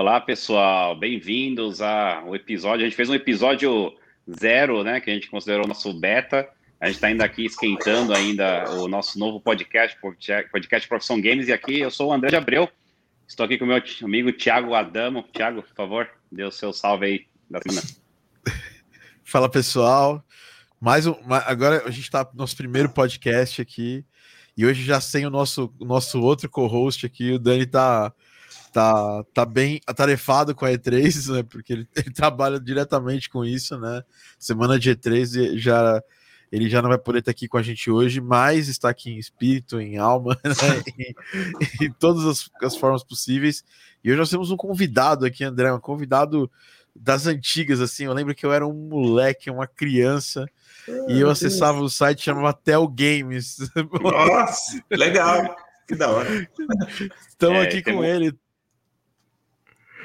Olá, pessoal, bem-vindos ao episódio. A gente fez um episódio zero, né, que a gente considerou nosso beta. A gente está ainda aqui esquentando ainda o nosso novo podcast, podcast Profissão Games, e aqui eu sou o André de Abreu. Estou aqui com o meu amigo Thiago Adamo. Thiago, por favor, dê o seu salve aí da semana. Fala, pessoal. Mais um, agora a gente está no nosso primeiro podcast aqui. E hoje já sem o nosso, o nosso outro co-host aqui, o Dani tá, tá, tá bem atarefado com a E3, né? Porque ele, ele, trabalha diretamente com isso, né? Semana de E3 já ele já não vai poder estar aqui com a gente hoje, mas está aqui em espírito, em alma, né? em, em, todas as, as, formas possíveis. E hoje nós temos um convidado aqui, André, um convidado das antigas, assim. Eu lembro que eu era um moleque, uma criança, e eu acessava o site chamava Tel Games. Nossa, legal. Que da hora. Estamos é, aqui com ele.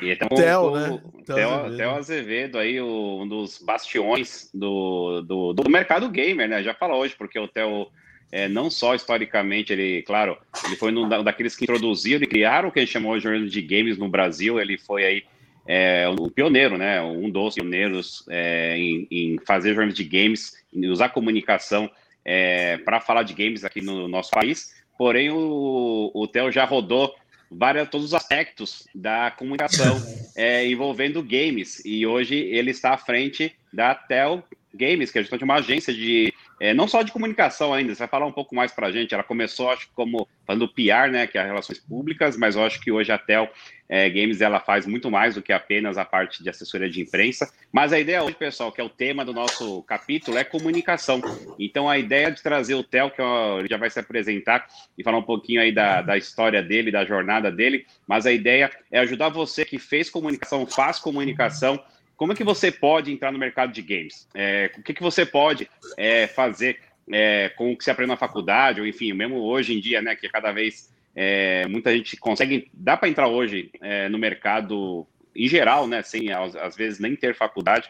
E então, Theo, o, né? Theo, Azevedo. Theo Azevedo aí, o, um dos bastiões do, do, do, mercado gamer, né? Já fala hoje, porque o Theo, é, não só historicamente, ele, claro, ele foi um daqueles que introduziram e criaram o que a gente chamou de de games no Brasil, ele foi aí é, um pioneiro, né? Um dos pioneiros é, em, em, fazer jornalismo de games, em usar comunicação é, para falar de games aqui no nosso país. Porém, o, o Theo já rodou várias, todos os aspectos da comunicação é, envolvendo games. E hoje ele está à frente da Tel Games, que é justamente uma agência de é, não só de comunicação ainda, você vai falar um pouco mais para a gente. Ela começou, acho, como falando PR, né, que é relações públicas, mas eu acho que hoje a Tel é, Games ela faz muito mais do que apenas a parte de assessoria de imprensa. Mas a ideia hoje, pessoal, que é o tema do nosso capítulo, é comunicação. Então a ideia de trazer o Tel, que ele já vai se apresentar e falar um pouquinho aí da, da história dele, da jornada dele, mas a ideia é ajudar você que fez comunicação, faz comunicação como é que você pode entrar no mercado de games? É, o que, que você pode é, fazer é, com o que você aprende na faculdade, ou enfim, mesmo hoje em dia, né, que cada vez é, muita gente consegue, dá para entrar hoje é, no mercado em geral, né, sem às, vezes nem ter faculdade,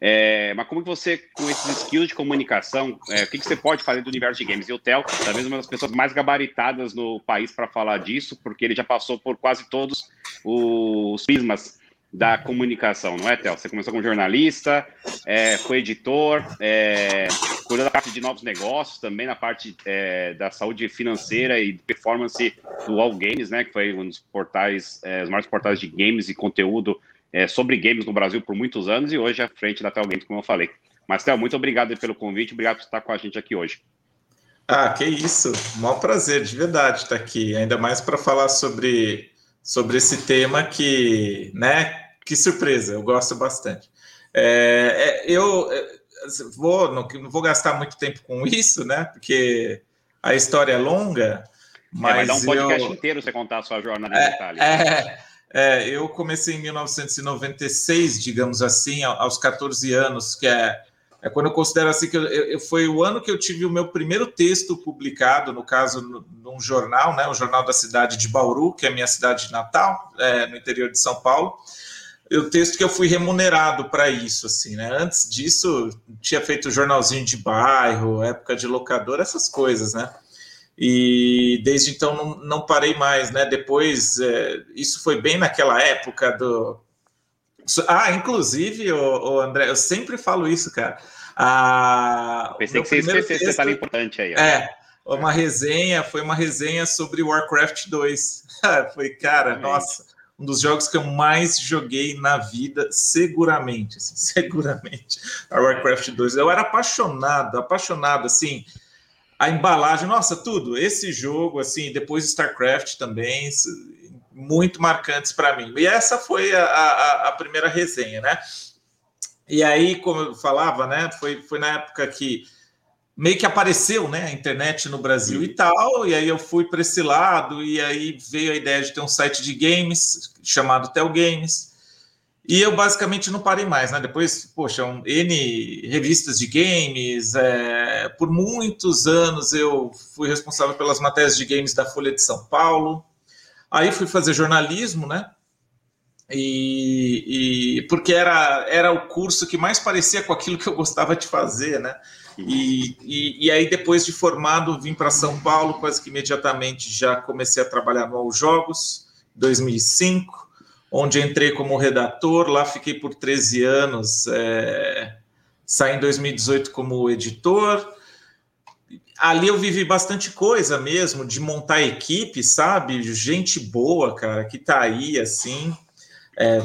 é, mas como que você, com esses skills de comunicação, o que, que você pode fazer do universo de games? E o Theo, talvez uma das pessoas mais gabaritadas no país para falar disso, porque ele já passou por quase todos os prismas da comunicação, não é, Théo? Você começou como jornalista, é, foi editor, é, cuidou da parte de novos negócios, também na parte é, da saúde financeira e performance do All Games, né? Que foi um dos portais, é, os maiores portais de games e conteúdo é, sobre games no Brasil por muitos anos e hoje à frente da Tel Games, como eu falei. Mas, Théo, muito obrigado pelo convite, obrigado por estar com a gente aqui hoje. Ah, que isso! Um prazer, de verdade, estar aqui, ainda mais para falar sobre sobre esse tema que, né, que surpresa, eu gosto bastante. É, é, eu é, vou, não, não, vou gastar muito tempo com isso, né, porque a história é longa, mas... É, vai dar um podcast eu, inteiro você contar a sua jornada em é, detalhes. É, é, eu comecei em 1996, digamos assim, aos 14 anos, que é é quando eu considero assim que eu, eu, foi o ano que eu tive o meu primeiro texto publicado, no caso, num jornal, né, o jornal da cidade de Bauru, que é a minha cidade natal, é, no interior de São Paulo. O texto que eu fui remunerado para isso, assim, né? Antes disso, tinha feito jornalzinho de bairro, época de locador, essas coisas, né? E desde então não, não parei mais, né? Depois, é, isso foi bem naquela época do. Ah, inclusive, o, André, eu sempre falo isso, cara ah, Pensei que você esquecesse esse detalhe importante aí. Ó. É, uma resenha, foi uma resenha sobre Warcraft 2. foi, cara, nossa, um dos jogos que eu mais joguei na vida, seguramente, assim, seguramente, a Warcraft 2. Eu era apaixonado, apaixonado, assim, a embalagem, nossa, tudo. Esse jogo, assim, depois StarCraft também, muito marcantes para mim. E essa foi a, a, a primeira resenha, né? E aí, como eu falava, né, foi, foi na época que meio que apareceu, né, a internet no Brasil e tal, e aí eu fui para esse lado, e aí veio a ideia de ter um site de games chamado Tel Games, e eu basicamente não parei mais, né? Depois, poxa, um, N revistas de games, é, por muitos anos eu fui responsável pelas matérias de games da Folha de São Paulo, aí fui fazer jornalismo, né? E, e, porque era, era o curso que mais parecia com aquilo que eu gostava de fazer, né? E, e, e aí, depois de formado, vim para São Paulo, quase que imediatamente já comecei a trabalhar no All Jogos, 2005, onde entrei como redator, lá fiquei por 13 anos, é, saí em 2018 como editor. Ali eu vivi bastante coisa mesmo, de montar equipe, sabe? Gente boa, cara, que tá aí, assim. É,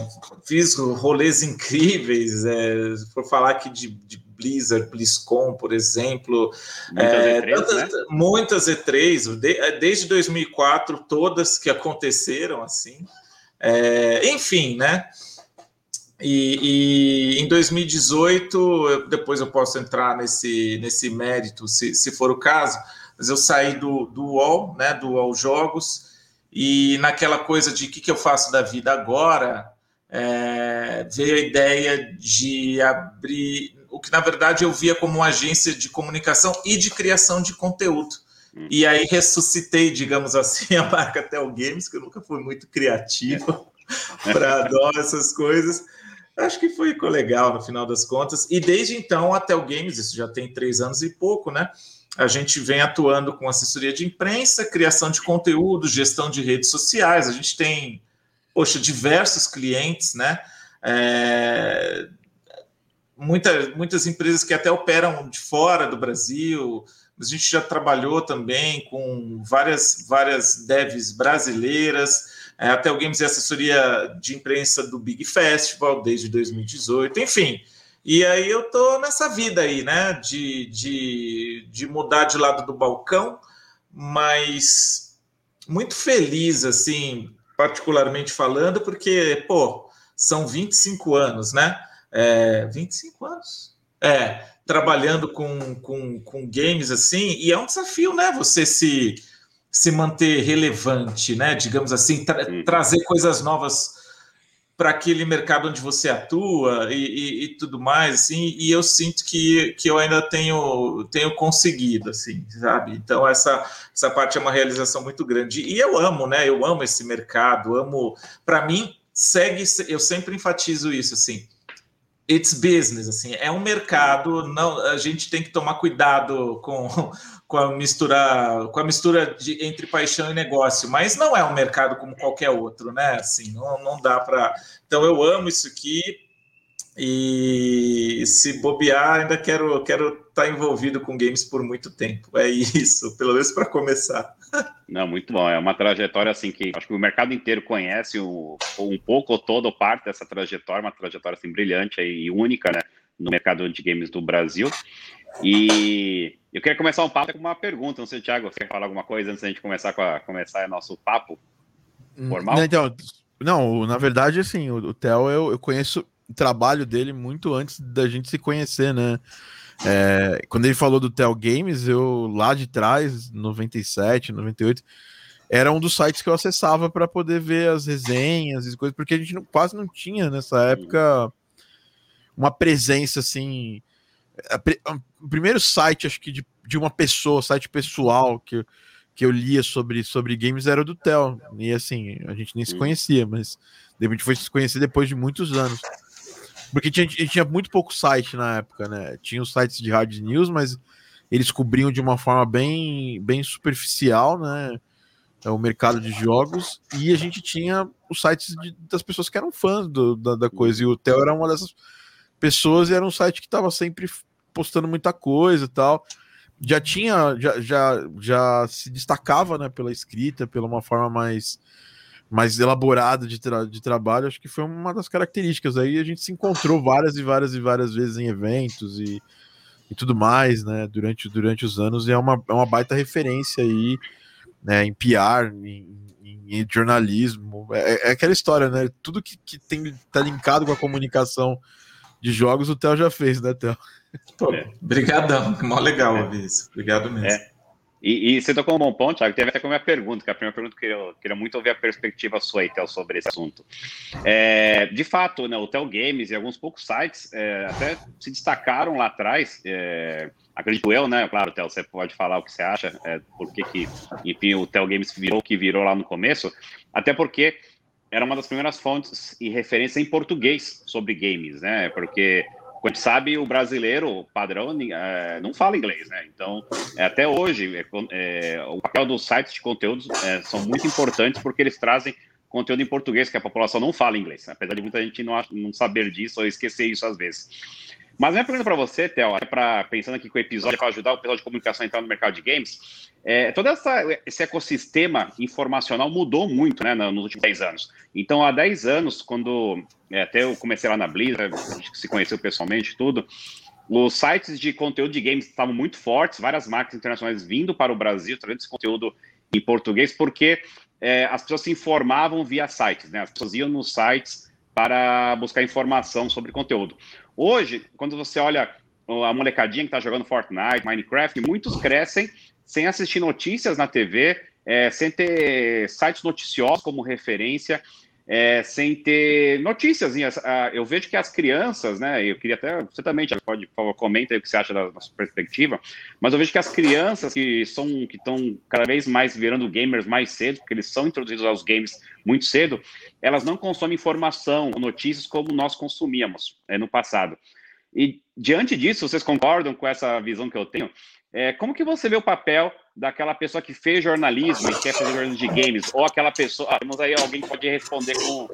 fiz rolês incríveis, é, por falar aqui de, de Blizzard, BlizzCon, por exemplo. Muitas, é, E3, tantas, né? muitas E3, de, é, desde 2004, todas que aconteceram assim. É, enfim, né? E, e, em 2018, eu, depois eu posso entrar nesse, nesse mérito, se, se for o caso, mas eu saí do, do UOL, né, do UOL Jogos, e naquela coisa de o que, que eu faço da vida agora, é, veio a ideia de abrir o que na verdade eu via como uma agência de comunicação e de criação de conteúdo. Hum. E aí ressuscitei, digamos assim, a marca Tel Games, que eu nunca fui muito criativo é. para adorar essas coisas. Acho que foi legal no final das contas. E desde então, a Tel Games, isso já tem três anos e pouco, né? A gente vem atuando com assessoria de imprensa, criação de conteúdo, gestão de redes sociais. A gente tem, poxa, diversos clientes, né? É, muita, muitas empresas que até operam de fora do Brasil. A gente já trabalhou também com várias, várias devs brasileiras. É, até o Games e assessoria de imprensa do Big Festival desde 2018, enfim. E aí eu tô nessa vida aí, né? De, de, de mudar de lado do balcão, mas muito feliz, assim, particularmente falando, porque, pô, são 25 anos, né? é, 25 anos. É, trabalhando com, com, com games assim, e é um desafio, né? Você se, se manter relevante, né? Digamos assim, tra trazer coisas novas para aquele mercado onde você atua e, e, e, tudo mais, assim, e eu sinto que, que eu ainda tenho, tenho conseguido, assim, sabe? Então, essa, essa parte é uma realização muito grande. E eu amo, né? Eu amo esse mercado, amo. Para mim, segue, eu sempre enfatizo isso, assim it's business, assim, é um mercado, não, a gente tem que tomar cuidado com, com a mistura, com a mistura de, entre paixão e negócio, mas não é um mercado como qualquer outro, né? Assim, não, não dá para. Então eu amo isso aqui e se bobear ainda quero quero estar tá envolvido com games por muito tempo. É isso, pelo menos para começar. Não, muito bom. É uma trajetória assim que acho que o mercado inteiro conhece um, um pouco ou todo parte dessa trajetória, uma trajetória assim brilhante e única, né, no mercado de games do Brasil. E eu queria começar um papo com uma pergunta. Não sei, Thiago, você quer falar alguma coisa antes da gente começar com a, começar nosso papo formal? Não, então, não, na verdade, assim, o, o Theo eu, eu conheço o trabalho dele muito antes da gente se conhecer, né? É, quando ele falou do Tel Games, eu lá de trás, 97, 98, era um dos sites que eu acessava para poder ver as resenhas e coisas, porque a gente não, quase não tinha nessa época uma presença assim. O primeiro site, acho que de, de uma pessoa, site pessoal que, que eu lia sobre, sobre games era o do Tel. E assim, a gente nem se conhecia, mas de repente foi se conhecer depois de muitos anos. Porque tinha, tinha muito pouco site na época, né? Tinha os sites de hard news, mas eles cobriam de uma forma bem, bem superficial, né? O mercado de jogos, e a gente tinha os sites de, das pessoas que eram fãs do, da, da, coisa, e o Theo era uma dessas pessoas, e era um site que estava sempre postando muita coisa e tal. Já tinha, já, já, já se destacava, né, pela escrita, pela uma forma mais mais elaborado de, tra de trabalho, acho que foi uma das características. Aí a gente se encontrou várias e várias e várias vezes em eventos e, e tudo mais, né, durante, durante os anos, e é uma, é uma baita referência aí, né, em PR, em, em, em jornalismo, é, é, aquela história, né, tudo que, que tem, tá linkado com a comunicação de jogos, o Theo já fez, né, Theo? Obrigadão, é. mó legal ouvir isso, obrigado mesmo. É. E, e, você tocou um bom ponto, Thiago, teve até com a minha pergunta, que é a primeira pergunta que eu queria muito ouvir a perspectiva sua aí, Tel, sobre esse assunto. É, de fato, né, o Tel Games e alguns poucos sites é, até se destacaram lá atrás, é, acredito eu, né, claro, Tel, você pode falar o que você acha, é, por que que, enfim, o Tel Games virou o que virou lá no começo, até porque era uma das primeiras fontes e referência em português sobre games, né, porque gente sabe, o brasileiro padrão é, não fala inglês, né? Então, é, até hoje, é, é, o papel dos sites de conteúdos é, são muito importantes porque eles trazem conteúdo em português, que a população não fala inglês, apesar de muita gente não, não saber disso ou esquecer isso às vezes. Mas minha pergunta para você, Theo, é pensando aqui com o episódio para ajudar o pessoal de comunicação a entrar no mercado de games, é, todo essa, esse ecossistema informacional mudou muito né, nos últimos 10 anos. Então, há 10 anos, quando é, até eu comecei lá na Blizzard, a gente se conheceu pessoalmente tudo, os sites de conteúdo de games estavam muito fortes, várias marcas internacionais vindo para o Brasil, trazendo esse conteúdo em português, porque é, as pessoas se informavam via sites, né? As pessoas iam nos sites para buscar informação sobre conteúdo. Hoje, quando você olha a molecadinha que está jogando Fortnite, Minecraft, muitos crescem sem assistir notícias na TV, é, sem ter sites noticiosos como referência, é, sem ter notícias. Eu vejo que as crianças, né? Eu queria até. Você também, pode, por favor, comenta aí o que você acha da, sua perspectiva. Mas eu vejo que as crianças que são que estão cada vez mais virando gamers mais cedo, porque eles são introduzidos aos games muito cedo, elas não consomem informação, notícias como nós consumíamos é, no passado. E diante disso, vocês concordam com essa visão que eu tenho? É, como que você vê o papel daquela pessoa que fez jornalismo e quer fazer jornalismo de games? Ou aquela pessoa. Ah, temos aí alguém que pode responder com.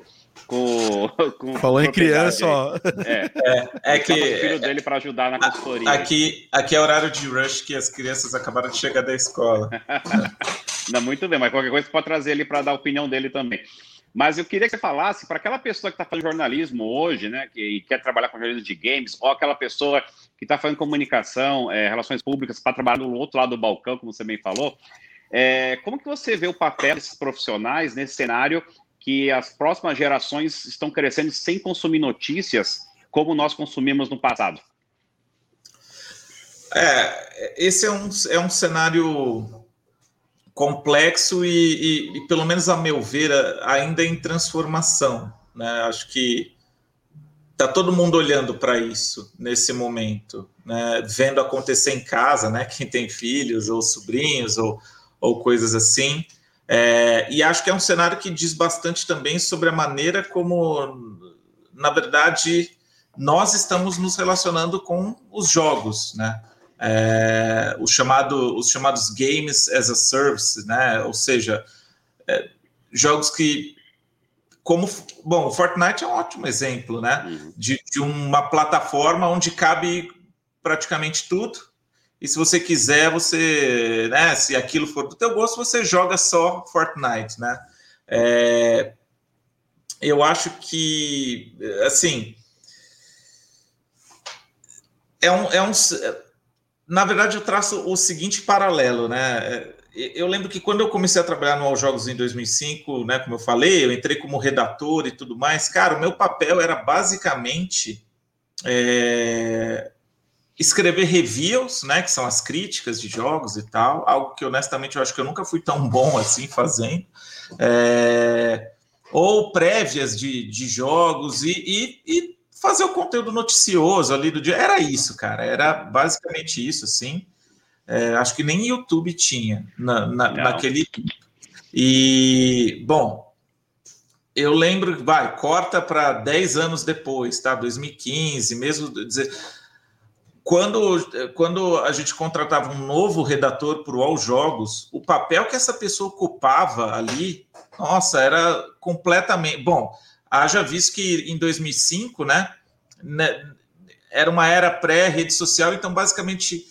com, com Falou em criança, ó. É, é, é que. O filho dele para ajudar na consultoria. Aqui, aqui é horário de rush que as crianças acabaram de chegar da escola. Não, muito bem, mas qualquer coisa você pode trazer ele para dar a opinião dele também. Mas eu queria que você falasse para aquela pessoa que está fazendo jornalismo hoje, né, que quer trabalhar com jornalismo de games, ou aquela pessoa que está fazendo comunicação, é, relações públicas, para trabalhar no outro lado do balcão, como você bem falou. É, como que você vê o papel desses profissionais nesse cenário que as próximas gerações estão crescendo sem consumir notícias como nós consumimos no passado? É, esse é um, é um cenário complexo e, e, e, pelo menos a meu ver, ainda em transformação. Né? Acho que está todo mundo olhando para isso nesse momento, né? vendo acontecer em casa, né? quem tem filhos ou sobrinhos ou, ou coisas assim. É, e acho que é um cenário que diz bastante também sobre a maneira como, na verdade, nós estamos nos relacionando com os jogos, né? é, o chamado, os chamados games as a service, né? Ou seja, é, jogos que como bom, o Fortnite é um ótimo exemplo, né? Uhum. De, de, uma plataforma onde cabe praticamente tudo. E se você quiser, você, né? Se aquilo for do teu gosto, você joga só Fortnite, né? É, eu acho que, assim, é um, é um na verdade, eu traço o seguinte paralelo, né? É, eu lembro que quando eu comecei a trabalhar no All Jogos em 2005, né, como eu falei, eu entrei como redator e tudo mais. Cara, o meu papel era basicamente é, escrever reviews, né, que são as críticas de jogos e tal, algo que honestamente eu acho que eu nunca fui tão bom assim fazendo. É, ou prévias de, de jogos e, e, e fazer o conteúdo noticioso ali do dia. Era isso, cara. Era basicamente isso, assim. É, acho que nem YouTube tinha na, na naquele. E, bom, eu lembro, vai, corta para 10 anos depois, tá? 2015, mesmo dizer. Quando, quando a gente contratava um novo redator para o All Jogos, o papel que essa pessoa ocupava ali, nossa, era completamente. Bom, Haja visto que em 2005, né, né era uma era pré-rede social, então basicamente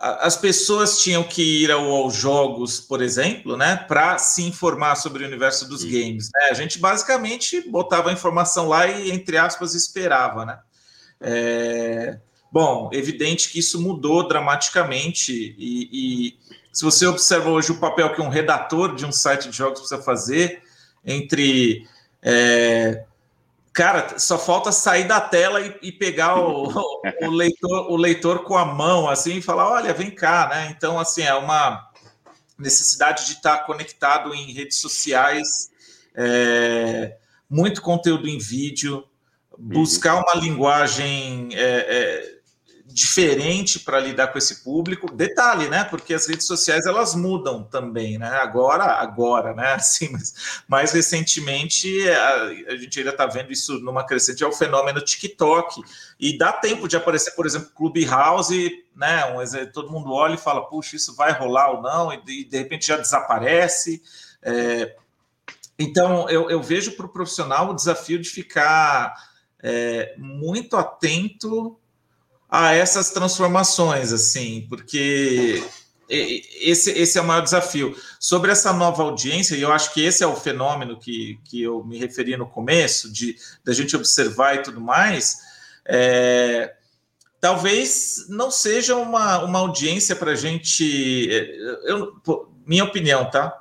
as pessoas tinham que ir aos jogos, por exemplo, né, para se informar sobre o universo dos Sim. games. Né? A gente basicamente botava a informação lá e, entre aspas, esperava, né? É... Bom, evidente que isso mudou dramaticamente e, e, se você observa hoje o papel que um redator de um site de jogos precisa fazer entre é, cara, só falta sair da tela e, e pegar o, o, leitor, o leitor com a mão assim e falar: olha, vem cá, né? Então, assim, é uma necessidade de estar conectado em redes sociais, é, muito conteúdo em vídeo, buscar uma linguagem. É, é diferente para lidar com esse público. Detalhe, né? Porque as redes sociais elas mudam também, né? Agora, agora, né? Assim, mas mais recentemente a, a gente ainda está vendo isso numa crescente é o fenômeno TikTok e dá tempo de aparecer, por exemplo, Clubhouse, né? Um, todo mundo olha e fala, puxa, isso vai rolar ou não? E de, de repente já desaparece. É, Então, eu, eu vejo para o profissional o desafio de ficar é, muito atento a essas transformações, assim, porque esse, esse é o maior desafio. Sobre essa nova audiência, e eu acho que esse é o fenômeno que, que eu me referi no começo, de da gente observar e tudo mais, é, talvez não seja uma, uma audiência para a gente. Eu, minha opinião, tá?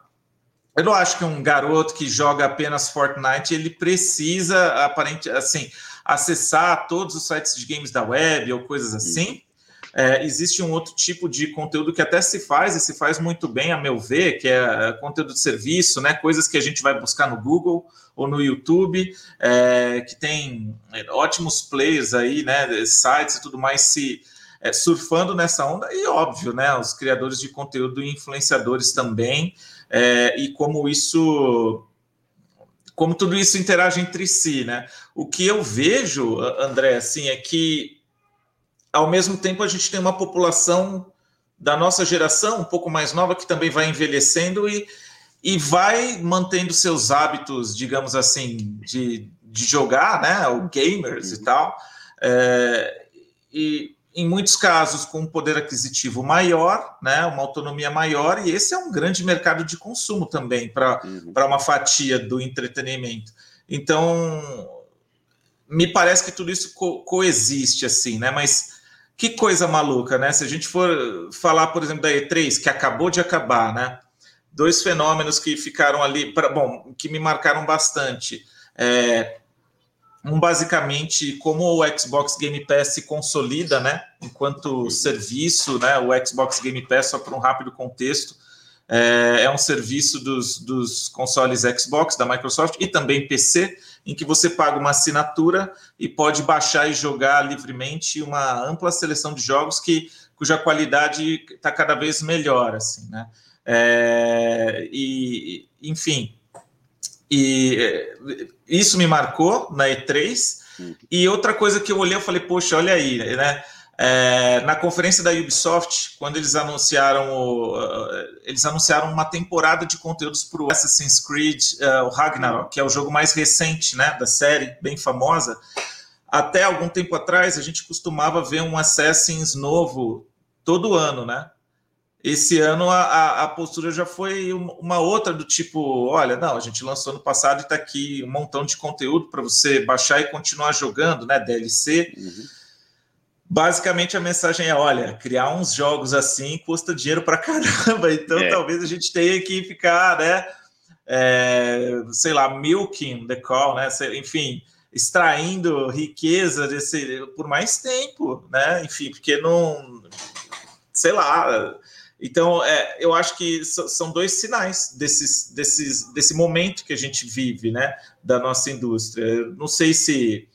Eu não acho que um garoto que joga apenas Fortnite ele precisa aparente assim acessar todos os sites de games da web ou coisas assim. É, existe um outro tipo de conteúdo que até se faz e se faz muito bem, a meu ver, que é conteúdo de serviço, né? Coisas que a gente vai buscar no Google ou no YouTube, é, que tem ótimos players aí, né? Sites e tudo mais se é, surfando nessa onda, e óbvio, né? Os criadores de conteúdo e influenciadores também, é, e como isso como tudo isso interage entre si, né? O que eu vejo, André, assim, é que ao mesmo tempo a gente tem uma população da nossa geração, um pouco mais nova, que também vai envelhecendo e, e vai mantendo seus hábitos, digamos assim, de, de jogar, né? O gamers e tal. É, e em muitos casos com um poder aquisitivo maior, né, uma autonomia maior, e esse é um grande mercado de consumo também para uhum. uma fatia do entretenimento. Então, me parece que tudo isso co coexiste assim, né? Mas que coisa maluca, né? Se a gente for falar, por exemplo, da E3, que acabou de acabar, né? Dois fenômenos que ficaram ali, pra, bom, que me marcaram bastante. É, um basicamente como o Xbox Game Pass se consolida, né? Enquanto serviço, né? O Xbox Game Pass, só para um rápido contexto, é, é um serviço dos, dos consoles Xbox da Microsoft e também PC, em que você paga uma assinatura e pode baixar e jogar livremente uma ampla seleção de jogos que cuja qualidade está cada vez melhor, assim, né? É, e enfim, e é, isso me marcou na E3. Uhum. E outra coisa que eu olhei, eu falei, poxa, olha aí, né? É, na conferência da Ubisoft, quando eles anunciaram o, uh, eles anunciaram uma temporada de conteúdos para o Assassin's Creed, uh, o Ragnarok, que é o jogo mais recente, né, da série, bem famosa. Até algum tempo atrás, a gente costumava ver um Assassin's novo todo ano, né? Esse ano a, a, postura já foi uma outra do tipo, olha, não, a gente lançou no passado e está aqui um montão de conteúdo para você baixar e continuar jogando, né? DLC. Uhum. Basicamente a mensagem é, olha, criar uns jogos assim custa dinheiro para caramba, então é. talvez a gente tenha que ficar, né? É, sei lá, milking the call, né? Enfim, extraindo riqueza desse por mais tempo, né? Enfim, porque não, sei lá então, é, eu acho que são dois sinais desses, desses, desse momento que a gente vive, né, da nossa indústria. Eu não sei se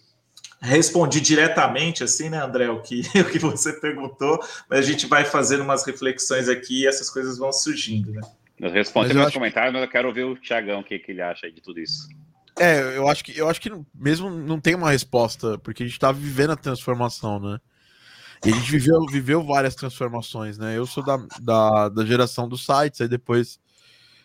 respondi diretamente, assim, né, André, o que, o que você perguntou, mas a gente vai fazendo umas reflexões aqui e essas coisas vão surgindo, né? Eu respondi meus acho... comentários, mas eu quero ouvir o Tiagão, o que, que ele acha de tudo isso. É, eu acho que eu acho que mesmo não tem uma resposta, porque a gente está vivendo a transformação, né? E a gente viveu, viveu várias transformações, né? Eu sou da, da, da geração dos sites, aí depois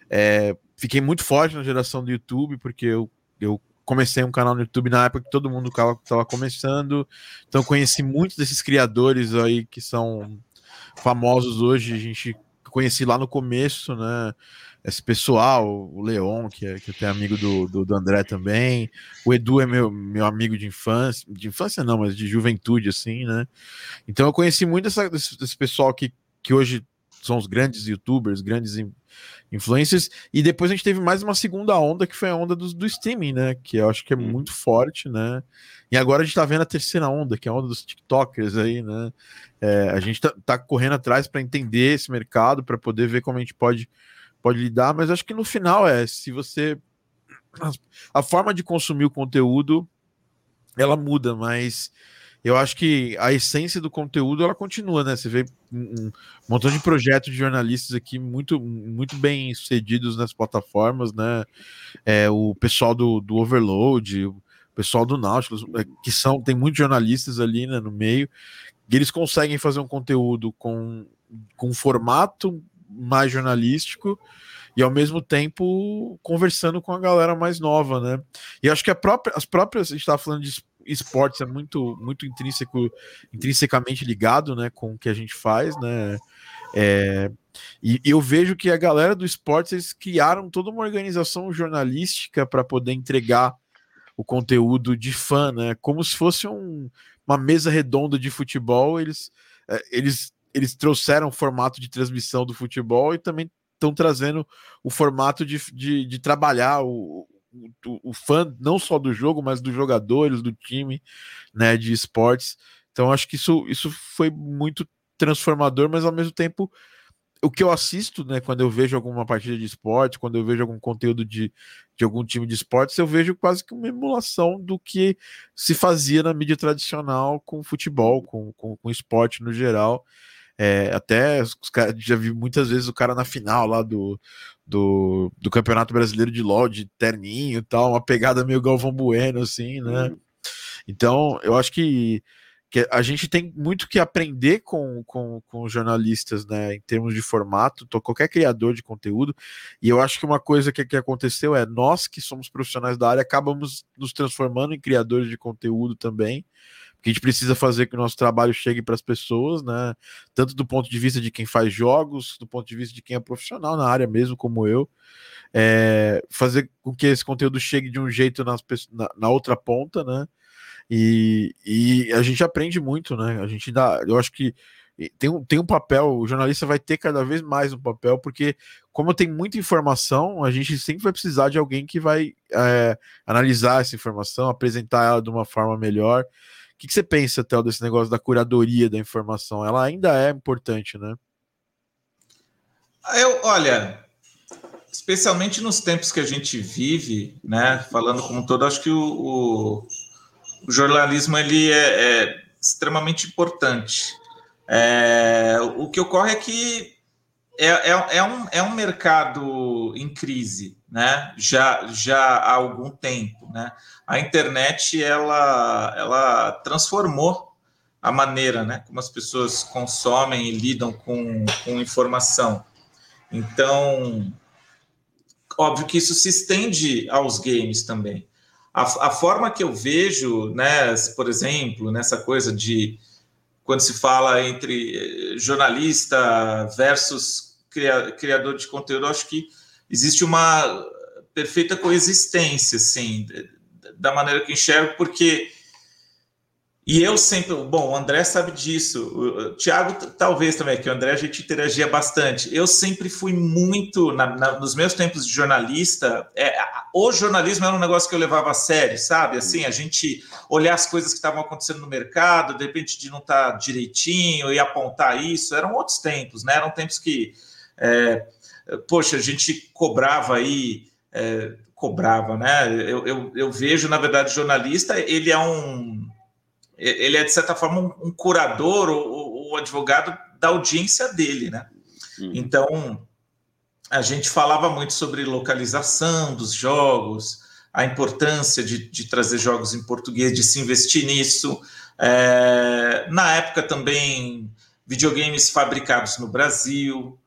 é, fiquei muito forte na geração do YouTube, porque eu, eu comecei um canal no YouTube na época que todo mundo estava começando, então conheci muitos desses criadores aí que são famosos hoje, a gente conheci lá no começo, né? Esse pessoal, o Leon, que é, que é amigo do, do, do, André também, o Edu é meu, meu amigo de infância, de infância não, mas de juventude, assim, né? Então eu conheci muito essa, desse, desse pessoal que, que hoje são os grandes youtubers, grandes influencers, e depois a gente teve mais uma segunda onda, que foi a onda do, do streaming, né? Que eu acho que é hum. muito forte, né? E agora a gente tá vendo a terceira onda, que é a onda dos TikTokers aí, né? É, a gente tá, tá correndo atrás para entender esse mercado, para poder ver como a gente pode pode lidar, mas acho que no final é, se você a forma de consumir o conteúdo ela muda, mas eu acho que a essência do conteúdo ela continua, né? Você vê um, montão de projetos de jornalistas aqui muito, muito bem sucedidos nas plataformas, né? É, o pessoal do, do Overload, o pessoal do Nautilus, é, que são, tem muitos jornalistas ali né, no meio, e eles conseguem fazer um conteúdo com, com um formato mais jornalístico e ao mesmo tempo conversando com a galera mais nova, né? E acho que própria, as próprias, a gente estava falando de esportes, é muito, muito intrínseco, intrinsecamente ligado, né, com o que a gente faz, né? É, e eu vejo que a galera do esporte eles criaram toda uma organização jornalística para poder entregar o conteúdo de fã, né? Como se fosse um, uma mesa redonda de futebol. Eles, é, eles, eles trouxeram o formato de transmissão do futebol e também estão trazendo o formato de, de, de trabalhar o, o, o, fã, não só do jogo, mas dos jogadores, do time, né? De esportes. Então, acho que isso, isso foi muito transformador, mas ao mesmo tempo o que eu assisto, né, quando eu vejo alguma partida de esporte, quando eu vejo algum conteúdo de, de algum time de esportes, eu vejo quase que uma emulação do que se fazia na mídia tradicional com futebol, com, com, com esporte no geral. É, até os já vi muitas vezes o cara na final lá do, do, do Campeonato Brasileiro de LOL, de terninho e tal, uma pegada meio Galvão Bueno, assim, né? Uhum. Então, eu acho que que a gente tem muito que aprender com, com, com jornalistas, né, em termos de formato, qualquer criador de conteúdo, e eu acho que uma coisa que, que aconteceu é nós que somos profissionais da área acabamos nos transformando em criadores de conteúdo também, porque a gente precisa fazer que o nosso trabalho chegue para as pessoas, né, tanto do ponto de vista de quem faz jogos, do ponto de vista de quem é profissional na área mesmo, como eu, é, fazer com que esse conteúdo chegue de um jeito nas, na, na outra ponta, né, e, e a gente aprende muito, né? A gente dá, eu acho que tem um, tem um papel, o jornalista vai ter cada vez mais um papel, porque como tem muita informação, a gente sempre vai precisar de alguém que vai é, analisar essa informação, apresentar ela de uma forma melhor. Que, que você pensa, Théo, desse negócio da curadoria da informação? Ela ainda é importante, né? Eu, olha, especialmente nos tempos que a gente vive, né? Falando como um todo, acho que o, o o jornalismo ele é, é extremamente importante. É, o que ocorre é que é, é, é, um, é um mercado em crise, né? Já, já há algum tempo, né? A internet ela, ela transformou a maneira, né? Como as pessoas consomem e lidam com, com informação. Então, óbvio que isso se estende aos games também. A, a, forma que eu vejo, né, por exemplo, nessa coisa de quando se fala entre jornalista versus criador de conteúdo, acho que existe uma perfeita coexistência, assim, da maneira que enxergo, porque e eu sempre, bom, o André sabe disso, o Thiago talvez também, que o André a gente interagia bastante. Eu sempre fui muito, na, na, nos meus tempos de jornalista, é, o jornalismo era um negócio que eu levava a sério, sabe? Assim, a gente olhar as coisas que estavam acontecendo no mercado, de repente de não estar tá direitinho e apontar isso, eram outros tempos, né? Eram tempos que, é, poxa, a gente cobrava aí. É, cobrava, né? Eu, eu, eu vejo, na verdade, jornalista, ele é um ele é, de certa forma, um, um curador ou, advogado da audiência dele, né? Uhum. Então, a gente falava muito sobre localização dos jogos, a importância de, de trazer jogos em português, de se investir nisso. É, na época também, videogames fabricados no Brasil,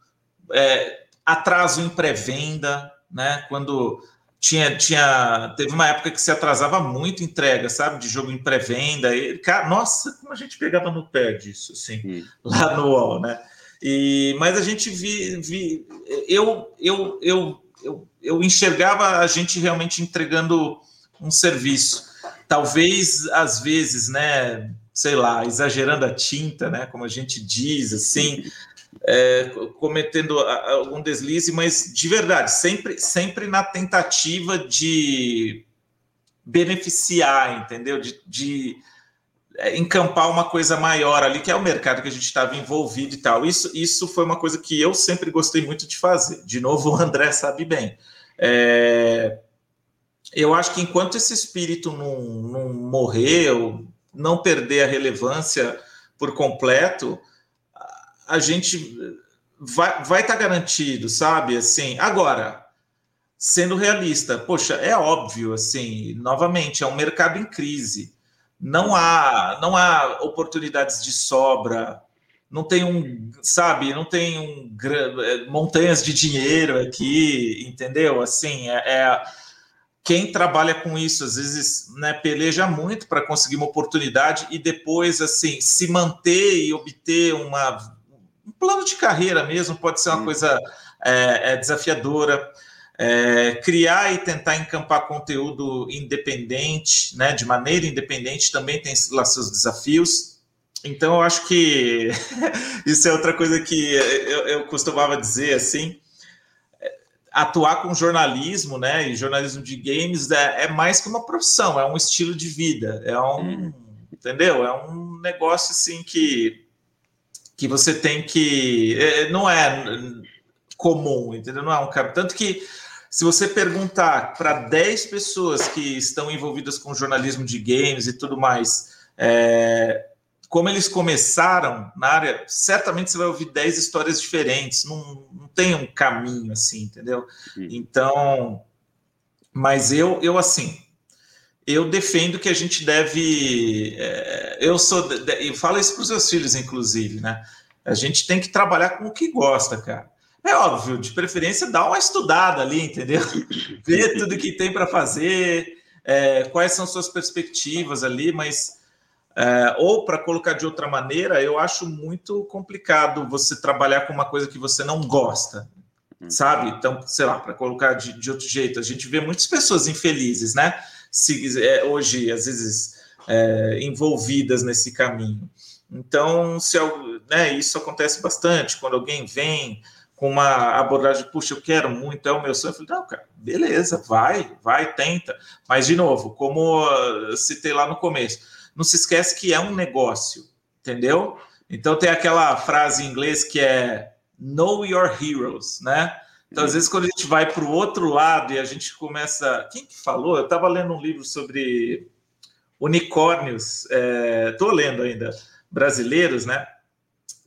é, atraso em pré-venda, né? Quando tinha, tinha, teve uma época que se atrasava muito entrega, sabe, de jogo em pré-venda. Cara, nossa, como a gente pegava no pé disso, assim, hum. lá no UOL, né? E, mas a gente vi, vi eu, eu, eu, eu, eu enxergava a gente realmente entregando um serviço. Talvez, às vezes, né, sei lá, exagerando a tinta, né, como a gente diz, assim, é, cometendo algum deslize, mas de verdade, sempre, sempre na tentativa de beneficiar, entendeu? De, de é, encampar uma coisa maior ali, que é o mercado que a gente estava envolvido e tal. Isso, isso foi uma coisa que eu sempre gostei muito de fazer. De novo, o André sabe bem. É, eu acho que enquanto esse espírito não, não morrer, não perder a relevância por completo, a gente vai vai estar tá garantido, sabe? Assim, agora, sendo realista, poxa, é óbvio, assim, novamente, é um mercado em crise. Não há não há oportunidades de sobra não tem um, sabe, não tem um é, montanhas de dinheiro aqui, entendeu? Assim, é, é quem trabalha com isso às vezes né, peleja muito para conseguir uma oportunidade e depois assim se manter e obter uma, um plano de carreira mesmo pode ser uma coisa é, é desafiadora. É, criar e tentar encampar conteúdo independente, né, de maneira independente, também tem lá seus desafios. Então, eu acho que isso é outra coisa que eu, eu costumava dizer assim. Atuar com jornalismo, né? E jornalismo de games é, é, mais que uma profissão, é um estilo de vida, é um, hum. entendeu? É um negócio assim que que você tem que é, não é comum, entendeu? Não é um cara tanto que se você perguntar para 10 pessoas que estão envolvidas com jornalismo de games e tudo mais, é, como eles começaram na área, certamente você vai ouvir 10 histórias diferentes, não, não tem um caminho assim, entendeu? Então, mas eu, eu assim, eu defendo que a gente deve. É, eu sou. E falo isso para os seus filhos, inclusive, né? A gente tem que trabalhar com o que gosta, cara. É óbvio, de preferência, dá uma estudada ali, entendeu? Ver tudo que tem para fazer, é, quais são suas perspectivas ali, mas é, ou para colocar de outra maneira, eu acho muito complicado você trabalhar com uma coisa que você não gosta, sabe? Então, sei lá, para colocar de, de, outro jeito, a gente vê muitas pessoas infelizes, né? Se, é, hoje, às vezes, é, envolvidas nesse caminho. Então, se, né, isso acontece bastante quando alguém vem com uma abordagem, puxa, eu quero muito, é o meu sonho. Eu falei, não, cara, beleza, vai, vai, tenta. Mas, de novo, como eu citei lá no começo, não se esquece que é um negócio, entendeu? Então tem aquela frase em inglês que é know your heroes, né? Então, às vezes, quando a gente vai para o outro lado e a gente começa. Quem que falou? Eu estava lendo um livro sobre unicórnios, estou é... lendo ainda, brasileiros, né?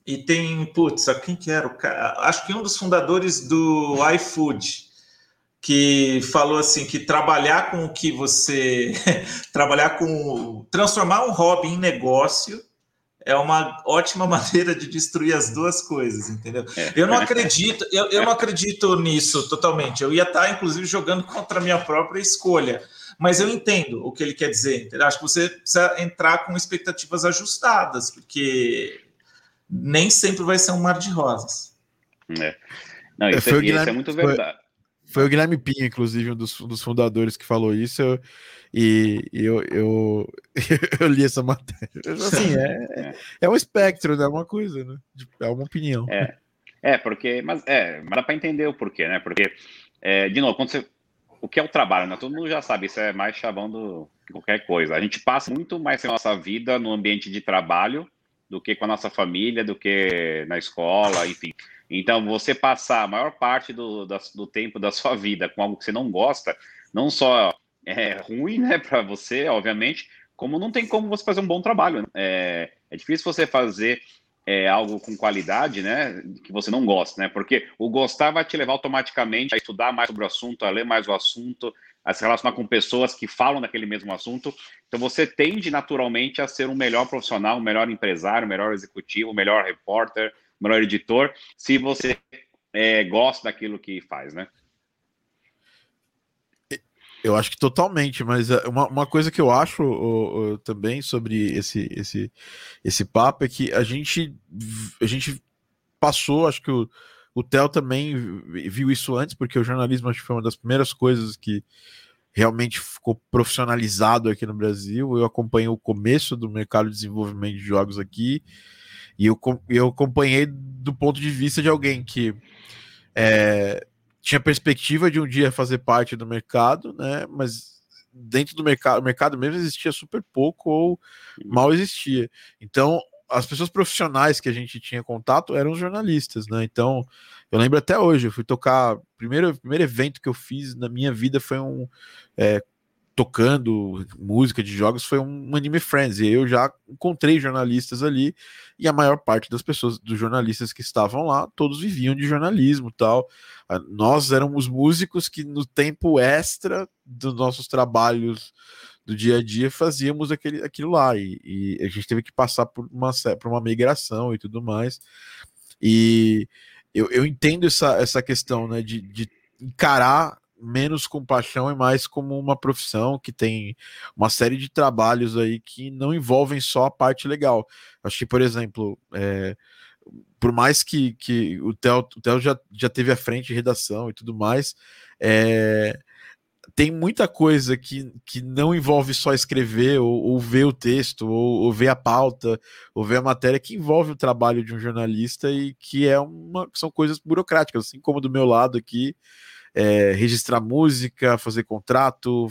E tem, putz, quem que era o cara? Acho que um dos fundadores do iFood, que falou assim que trabalhar com o que você trabalhar com transformar um hobby em negócio é uma ótima maneira de destruir as duas coisas, entendeu? É. Eu não acredito, eu, eu não acredito nisso totalmente. Eu ia estar, inclusive, jogando contra a minha própria escolha. Mas eu entendo o que ele quer dizer. Entendeu? Acho que você precisa entrar com expectativas ajustadas, porque nem sempre vai ser um mar de rosas. É. Não, isso, é, isso é muito verdade. Foi o Guilherme Pinho, inclusive, um dos, um dos fundadores que falou isso. Eu, e eu, eu, eu, li essa matéria. Assim, é, é, é um espectro, né? É uma coisa, né? É uma opinião. É, é porque, mas é, mas dá para entender o porquê, né? Porque, é, de novo, quando você, o que é o trabalho, né? Todo mundo já sabe, isso é mais chavão do que qualquer coisa. A gente passa muito mais a nossa vida no ambiente de trabalho do que com a nossa família, do que na escola, enfim. Então, você passar a maior parte do, do tempo da sua vida com algo que você não gosta, não só é ruim, né, para você, obviamente, como não tem como você fazer um bom trabalho. Né? É, é difícil você fazer é, algo com qualidade, né, que você não gosta, né? Porque o gostar vai te levar automaticamente a estudar mais sobre o assunto, a ler mais o assunto, a se relacionar com pessoas que falam daquele mesmo assunto. Então você tende naturalmente a ser um melhor profissional, um melhor empresário, um melhor executivo, um melhor repórter, melhor editor, se você é, gosta daquilo que faz, né? Eu acho que totalmente, mas é, uma, uma coisa que eu acho também sobre esse, esse, esse papo é que a gente, a gente passou, acho que o, o Theo também viu isso antes, porque o jornalismo acho que foi uma das primeiras coisas que realmente ficou profissionalizado aqui no Brasil. Eu acompanhei o começo do mercado de desenvolvimento de jogos aqui e eu, eu acompanhei do ponto de vista de alguém que é, tinha perspectiva de um dia fazer parte do mercado, né? Mas dentro do mercado, o mercado mesmo existia super pouco ou mal existia. Então, as pessoas profissionais que a gente tinha contato eram jornalistas, né? Então, eu lembro até hoje, eu fui tocar. Primeiro, primeiro evento que eu fiz na minha vida foi um é, tocando música de jogos foi um Anime Friends. E eu já encontrei jornalistas ali, e a maior parte das pessoas, dos jornalistas que estavam lá, todos viviam de jornalismo tal. Ah, nós éramos músicos que no tempo extra dos nossos trabalhos do dia a dia, fazíamos aquele, aquilo lá. E, e a gente teve que passar por uma, por uma migração e tudo mais. E eu, eu entendo essa, essa questão né, de, de encarar menos com paixão e mais como uma profissão que tem uma série de trabalhos aí que não envolvem só a parte legal. Acho que, por exemplo, é, por mais que, que o Theo, o Theo já, já teve a frente de redação e tudo mais, é, tem muita coisa que, que não envolve só escrever ou, ou ver o texto ou, ou, ver a pauta ou ver a matéria que envolve o trabalho de um jornalista e que é uma são coisas burocráticas assim como do meu lado aqui é, registrar música fazer contrato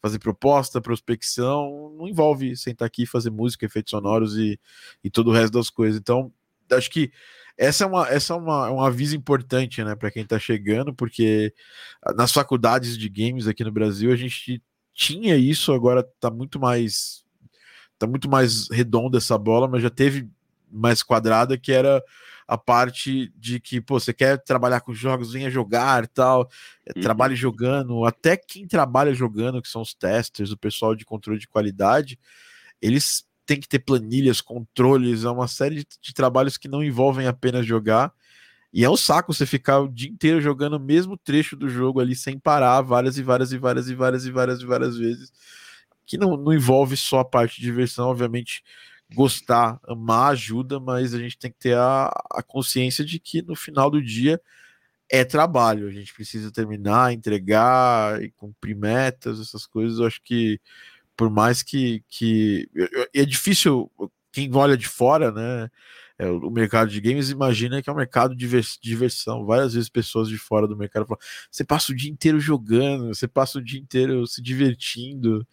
fazer proposta prospecção não envolve sentar aqui fazer música efeitos sonoros e, e todo o resto das coisas. Então acho que essa é uma, essa é uma, um aviso importante, né, para quem está chegando, porque nas faculdades de games aqui no Brasil a gente tinha isso, agora está muito mais tá muito mais redonda essa bola, mas já teve mais quadrada que era a parte de que, pô, você quer trabalhar com jogos, venha jogar tal, é, uhum. trabalhe jogando, até quem trabalha jogando, que são os testers, o pessoal de controle de qualidade, eles tem que ter planilhas, controles, é uma série de, de, trabalhos que não envolvem apenas jogar. E é um saco você ficar o dia inteiro jogando o mesmo trecho do jogo ali sem parar várias e várias e várias e várias e várias e várias vezes. Que não, não envolve só a parte de diversão, obviamente. Gostar, amar ajuda, mas a gente tem que ter a, a consciência de que no final do dia é trabalho. A gente precisa terminar, entregar e cumprir metas, essas coisas. Eu acho que por mais que, que é difícil quem olha de fora, né? É, o mercado de games imagina que é um mercado de diversão. Várias vezes pessoas de fora do mercado falam: você passa o dia inteiro jogando, você passa o dia inteiro se divertindo.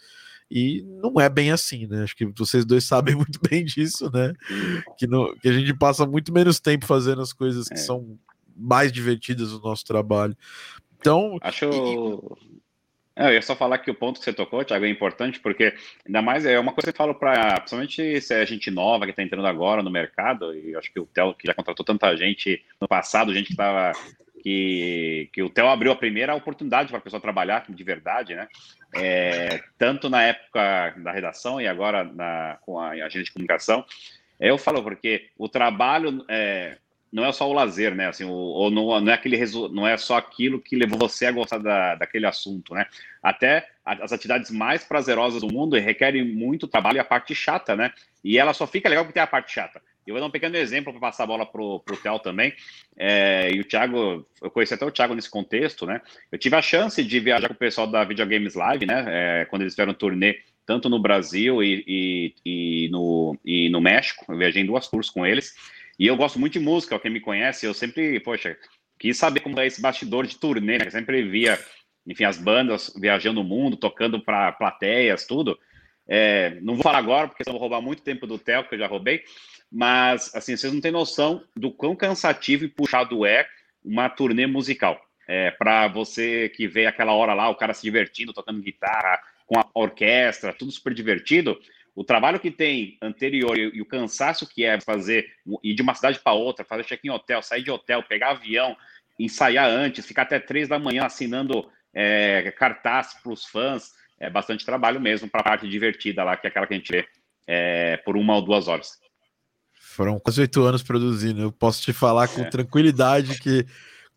E não é bem assim, né? Acho que vocês dois sabem muito bem disso, né? Que, que a gente passa muito menos tempo fazendo as coisas que é. são mais divertidas no nosso trabalho. Então. Acho. E, é, eu ia só falar que o ponto que você tocou, Thiago, é importante, porque ainda mais é uma coisa que eu falo para, principalmente se é gente nova que está entrando agora no mercado, e acho que o Theo, que já contratou tanta gente no passado, gente que estava. Que, que o Theo abriu a primeira oportunidade para a pessoa trabalhar de verdade, né? É, tanto na época da redação e agora na, com a agente de comunicação. Eu falo porque o trabalho, é, não é só o lazer, né? Assim, o, ou não, não, é aquele não é só aquilo que levou você a gostar da, daquele assunto, né? Até as atividades mais prazerosas do mundo requerem muito trabalho e a parte chata, né? E ela só fica legal porque tem a parte chata. Eu vou dar um pequeno exemplo para passar a bola pro, pro Theo também. É, e o Thiago, eu conheci até o Thiago nesse contexto, né? Eu tive a chance de viajar com o pessoal da Videogames Live, né? É, quando eles fizeram um turnê tanto no Brasil e, e, e, no, e no México. Eu viajei em duas tours com eles. E eu gosto muito de música, quem me conhece, eu sempre, poxa, quis saber como é esse bastidor de turnê, né? Eu sempre via, enfim, as bandas viajando o mundo, tocando para plateias, tudo. É, não vou falar agora, porque eu vou roubar muito tempo do Theo, que eu já roubei, mas, assim, vocês não têm noção do quão cansativo e puxado é uma turnê musical. É, para você que vê aquela hora lá, o cara se divertindo, tocando guitarra, com a orquestra, tudo super divertido, o trabalho que tem anterior e, o cansaço que é fazer, ir de uma cidade para outra, fazer check-in hotel, sair de hotel, pegar avião, ensaiar antes, ficar até três da manhã assinando é, cartaz para os fãs, é bastante trabalho mesmo para a parte divertida lá, que é aquela que a gente vê é, por uma ou duas horas. Foram quase oito anos produzindo. Eu posso te falar com é. tranquilidade que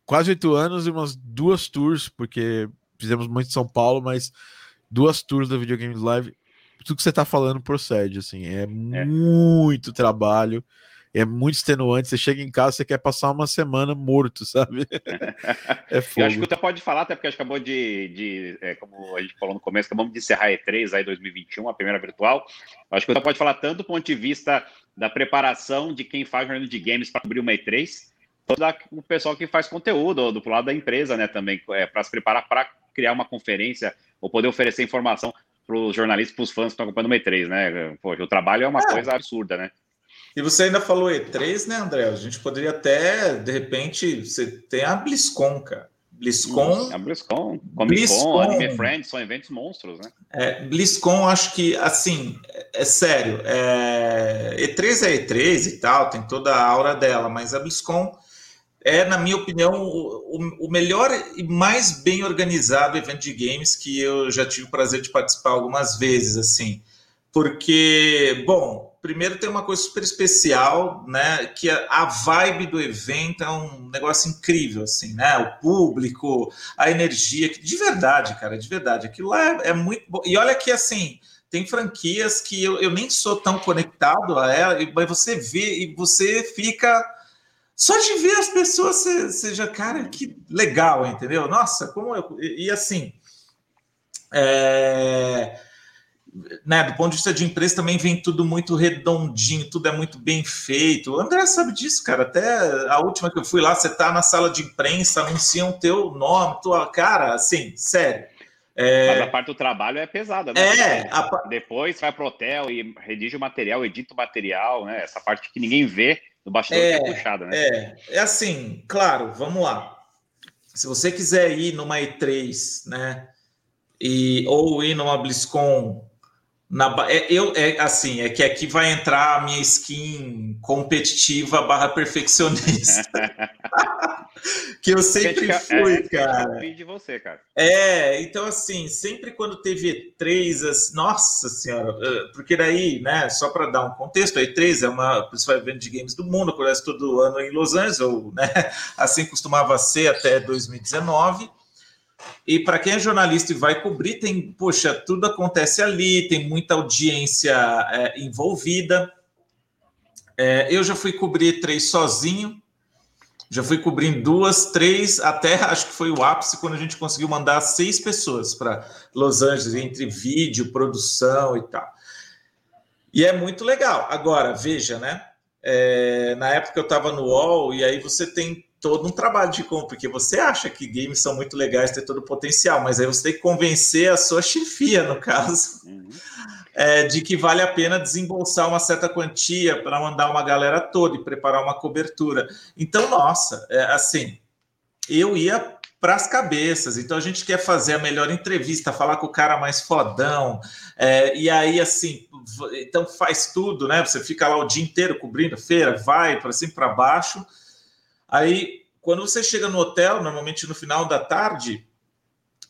quase oito anos e umas duas tours, porque fizemos muito em São Paulo, mas duas tours da Videogames Live tudo que você está falando procede, assim, é, é, muito trabalho, é muito extenuante. Você chega em casa, você quer passar uma semana morto, sabe? é fogo. Eu acho que você pode falar, até porque a gente acabou de, de é, como a gente falou no começo, acabamos de encerrar a E3 aí 2021, a primeira virtual. Eu acho que você pode falar tanto do ponto de vista da preparação de quem faz jornalismo de games para cobrir uma E3, quanto o pessoal que faz conteúdo, do lado da empresa, né, também, é, para se preparar para criar uma conferência ou poder oferecer informação para os jornalistas, para os fãs que estão acompanhando o E3, né? Poxa, o trabalho é uma é. coisa absurda, né? E você ainda falou E3, né, André? A gente poderia até, de repente, você tem a BlizzCon, cara. BlizzCon. A BlizzCon, Comic BlizzCon, Con, Anime Friends, são eventos monstros, né? É, BlizzCon, acho que, assim, é, é sério, é, E3 é E3 e tal, tem toda a aura dela, mas a BlizzCon é, na minha opinião, o, o, melhor e mais bem organizado evento de games que eu já tive o prazer de participar algumas vezes, assim. Porque, bom, primeiro tem uma coisa super especial, né? Que a, vibe do evento é um negócio incrível, assim, né? O público, a energia, de verdade, cara, de verdade. Aquilo lá é, é muito bom. E olha que, assim, tem franquias que eu, eu nem sou tão conectado a ela, mas você vê e você fica só de ver as pessoas, seja, cara, que legal, entendeu? Nossa, como eu. E, assim. É, né, do ponto de vista de empresa, também vem tudo muito redondinho, tudo é muito bem feito. O André sabe disso, cara. Até a última que eu fui lá, você tá na sala de imprensa, anunciam teu nome, tua cara, assim, sério. É... Mas a parte do trabalho é pesada, né? É. A... Depois vai pro hotel e redige o material, edita o material, né? Essa parte que ninguém vê do bastidor é, é puxada, né? É, é assim, claro, vamos lá. Se você quiser ir numa E3, né? E, ou ir numa BlizzCon na, é, eu, é assim, é que aqui vai entrar a minha skin competitiva barra perfeccionista. que eu sempre fui, é, cara. de você, cara. É, então assim, sempre quando teve E3, assim, nossa senhora, eh, porque daí, né, só para dar um contexto, a E3 é uma principal evento de games do mundo, acontece todo ano em Los Angeles, ou, né, assim costumava ser até 2019. E para quem é jornalista e vai cobrir, tem, poxa, tudo acontece ali, tem muita audiência é, envolvida. É, eu já fui cobrir três sozinho, já fui cobrindo duas, três, até acho que foi o ápice quando a gente conseguiu mandar seis pessoas para Los Angeles, entre vídeo, produção e tal. E é muito legal. Agora, veja, né? É, na época eu estava no UOL, e aí você tem todo um trabalho de compra, porque você acha que games são muito legais, tem todo o potencial, mas aí você tem que convencer a sua chefia, no caso, uhum. é, de que vale a pena desembolsar uma certa quantia para mandar uma galera toda e preparar uma cobertura. Então, nossa, é, assim, eu ia para as cabeças. Então a gente quer fazer a melhor entrevista, falar com o cara mais fodão, é, e aí assim, então faz tudo, né? Você fica lá o dia inteiro cobrindo feira, vai para cima para baixo Aí, quando você chega no hotel, normalmente no final da tarde,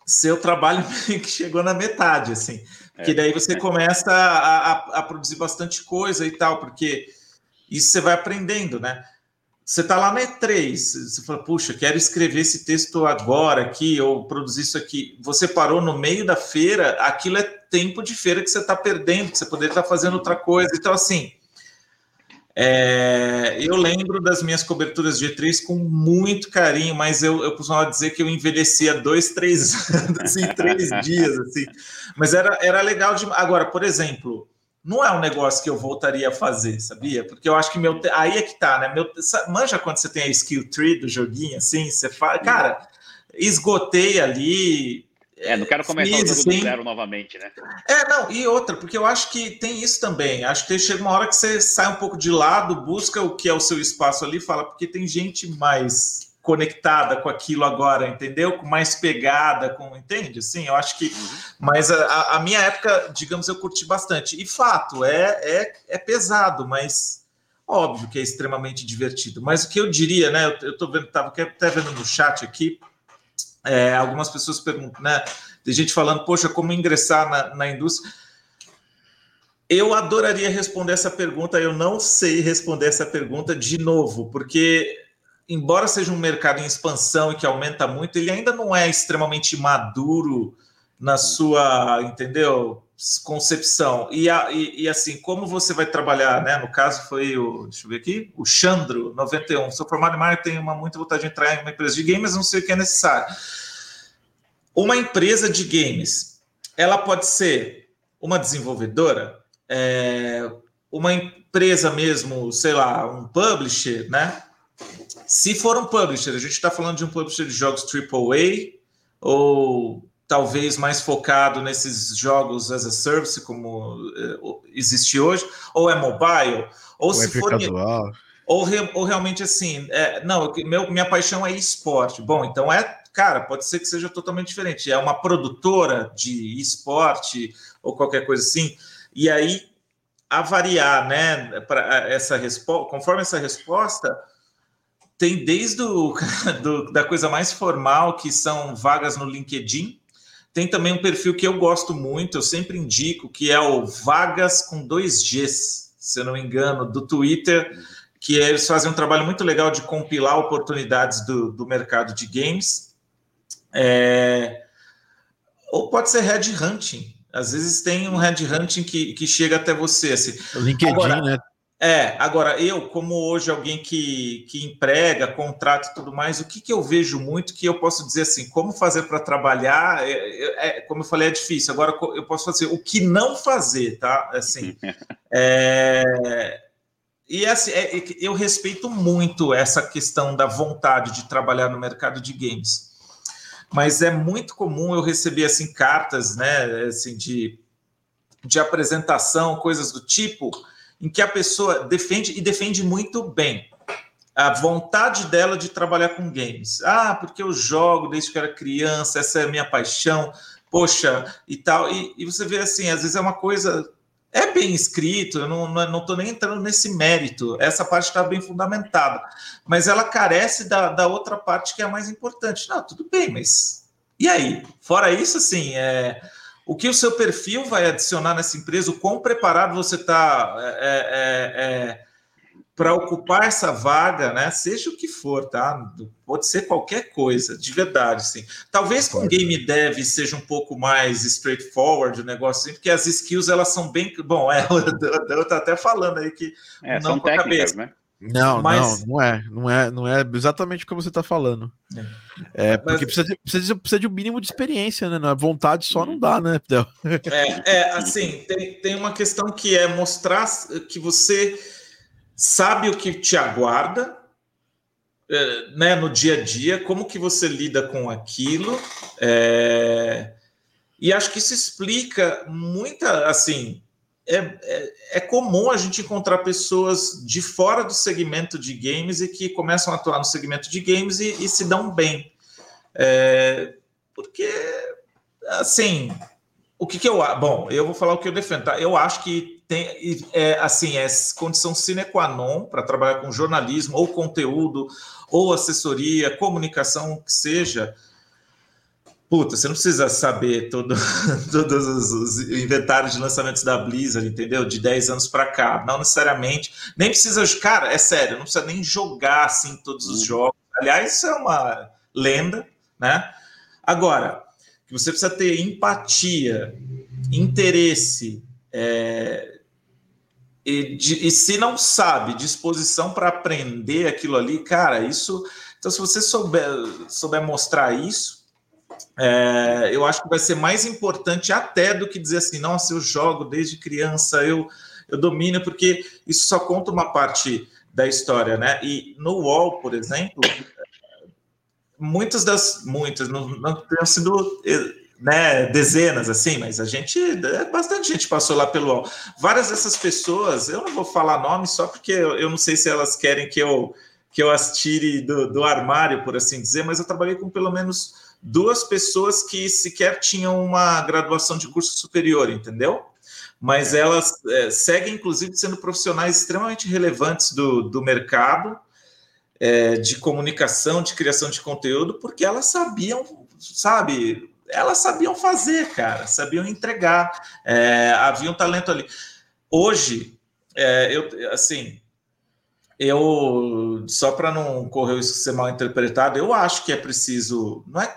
seu trabalho que chegou na metade, assim. Porque é, daí você é. começa a, a, a, produzir bastante coisa e tal, porque isso você vai aprendendo, né? Você está lá na E3, você fala, puxa, quero escrever esse texto agora aqui, ou produzir isso aqui. Você parou no meio da feira, aquilo é tempo de feira que você está perdendo, que você poderia estar tá fazendo outra coisa. Então, assim, é, eu lembro das minhas coberturas de E3 com muito carinho, mas eu, eu costumava dizer que eu envelhecia dois, três anos em três dias, assim. Mas era, era legal de. Agora, por exemplo, não é um negócio que eu voltaria a fazer, sabia? Porque eu acho que meu. Aí é que tá, né? Meu... Manja quando você tem a skill tree do joguinho, assim, você fala, cara, esgotei ali, é, não quero começar o jogo do zero novamente, né? É, não, e outra, porque eu acho que tem isso também. Acho que chega uma hora que você sai um pouco de lado, busca o que é o seu espaço ali, fala, porque tem gente mais conectada com aquilo agora, entendeu? Com mais pegada, com entende? Sim, eu acho que. Uhum. Mas a, a, minha época, digamos, eu curti bastante. E fato, é, é, é pesado, mas óbvio que é extremamente divertido. Mas o que eu diria, né? Eu, eu tô vendo, tava até vendo no chat aqui é, algumas pessoas perguntam, né? Tem gente falando, poxa, como ingressar na, na indústria? Eu adoraria responder essa pergunta, eu não sei responder essa pergunta de novo, porque embora seja um mercado em expansão e que aumenta muito, ele ainda não é extremamente maduro na sua, entendeu? Concepção. E, a, e, e, assim, como você vai trabalhar, né? No caso foi o, deixa eu ver aqui, o Chandro 91. Sou formado em marketing, tenho uma muita vontade de entrar em uma empresa de games, não sei o que é necessário. Uma empresa de games, ela pode ser uma desenvolvedora, é, uma empresa mesmo, sei lá, um publisher, né? Se for um publisher, a gente está falando de um publisher de jogos AAA ou talvez mais focado nesses jogos as a service, como uh, existe hoje, ou é mobile, ou, ou se é for. Ou, re, ou realmente assim, é, não, meu, minha paixão é esporte. Bom, então é, cara, pode ser que seja totalmente diferente. É uma produtora de esporte ou qualquer coisa assim. E aí, a variar, né, para essa resposta, conforme essa resposta, tem desde o, do, da coisa mais formal, que são vagas no LinkedIn, tem também um perfil que eu gosto muito, eu sempre indico, que é o Vagas com dois Gs, se eu não me engano, do Twitter, que é, eles fazem um trabalho muito legal de compilar oportunidades do, do mercado de games. É, ou pode ser headhunting. Às vezes tem um headhunting que, que chega até você. Assim. LinkedIn, Agora, né? É, agora eu, como hoje alguém que, que emprega, contrata e tudo mais, o que, que eu vejo muito que eu posso dizer assim, como fazer para trabalhar, é, é, é, como eu falei, é difícil. Agora eu posso fazer o que não fazer, tá? Assim, é, e assim, é, eu respeito muito essa questão da vontade de trabalhar no mercado de games, mas é muito comum eu receber assim cartas, né, assim de, de apresentação, coisas do tipo em que a pessoa defende e defende muito bem a vontade dela de trabalhar com games. Ah, porque eu jogo desde que era criança, essa é a minha paixão, poxa, e tal. E, e você vê assim, às vezes é uma coisa. É bem escrito, eu não estou não nem entrando nesse mérito, essa parte está bem fundamentada, mas ela carece da, da outra parte que é a mais importante. Não, tudo bem, mas e aí? Fora isso, assim, é, o que o seu perfil vai adicionar nessa empresa, o quão preparado você está é, é, é, para ocupar essa vaga, né? Seja o que for, tá? Pode ser qualquer coisa, de verdade, sim. Talvez com game dev seja um pouco mais straightforward o negócio, porque as skills elas são bem. Bom, é, eu estou até falando aí que é, não são com a cabeça. Né? Não, Mas... não, não é, não é, não é exatamente como você está falando. É, é porque Mas... precisa, de, precisa, precisa de um mínimo de experiência, né? Na vontade só não dá, né? É, é assim, tem, tem uma questão que é mostrar que você sabe o que te aguarda, é, né? No dia a dia, como que você lida com aquilo. É, e acho que isso explica muita, assim, é, é, é, comum a gente encontrar pessoas de fora do segmento de games e que começam a atuar no segmento de games e, e se dão bem. É, porque, assim, o que, que eu. Bom, eu vou falar o que eu defendo, tá? Eu acho que tem, é, assim, é condição sine qua non para trabalhar com jornalismo ou conteúdo ou assessoria, comunicação, que seja Puta, você não precisa saber todo, todos os, os, inventários de lançamentos da Blizzard, entendeu? De 10 anos para cá. Não necessariamente. Nem precisa. Cara, é sério, não precisa nem jogar assim todos os uhum. jogos. Aliás, isso é uma lenda, né? Agora, que você precisa ter empatia, interesse, é, e, de, e se não sabe, disposição para aprender aquilo ali, cara, isso. Então, se você souber, souber mostrar isso é, eu acho que vai ser mais importante até do que dizer assim, nossa, eu jogo desde criança, eu, eu domino, porque isso só conta uma parte da história, né? E no UOL, por exemplo, muitas das, muitas, não, não tenham sido né, dezenas assim, mas a gente, bastante gente passou lá pelo UOL. Várias dessas pessoas, eu não vou falar nome só porque eu, eu não sei se elas querem que eu que eu as tire do, do armário, por assim dizer, mas eu trabalhei com pelo menos duas pessoas que sequer tinham uma graduação de curso superior, entendeu? Mas é. elas é, seguem, inclusive, sendo profissionais extremamente relevantes do, do mercado é, de comunicação, de criação de conteúdo, porque elas sabiam, sabe, elas sabiam fazer, cara, sabiam entregar, é, havia um talento ali. Hoje, é, eu, assim, eu só para não correr isso ser mal interpretado, eu acho que é preciso, não é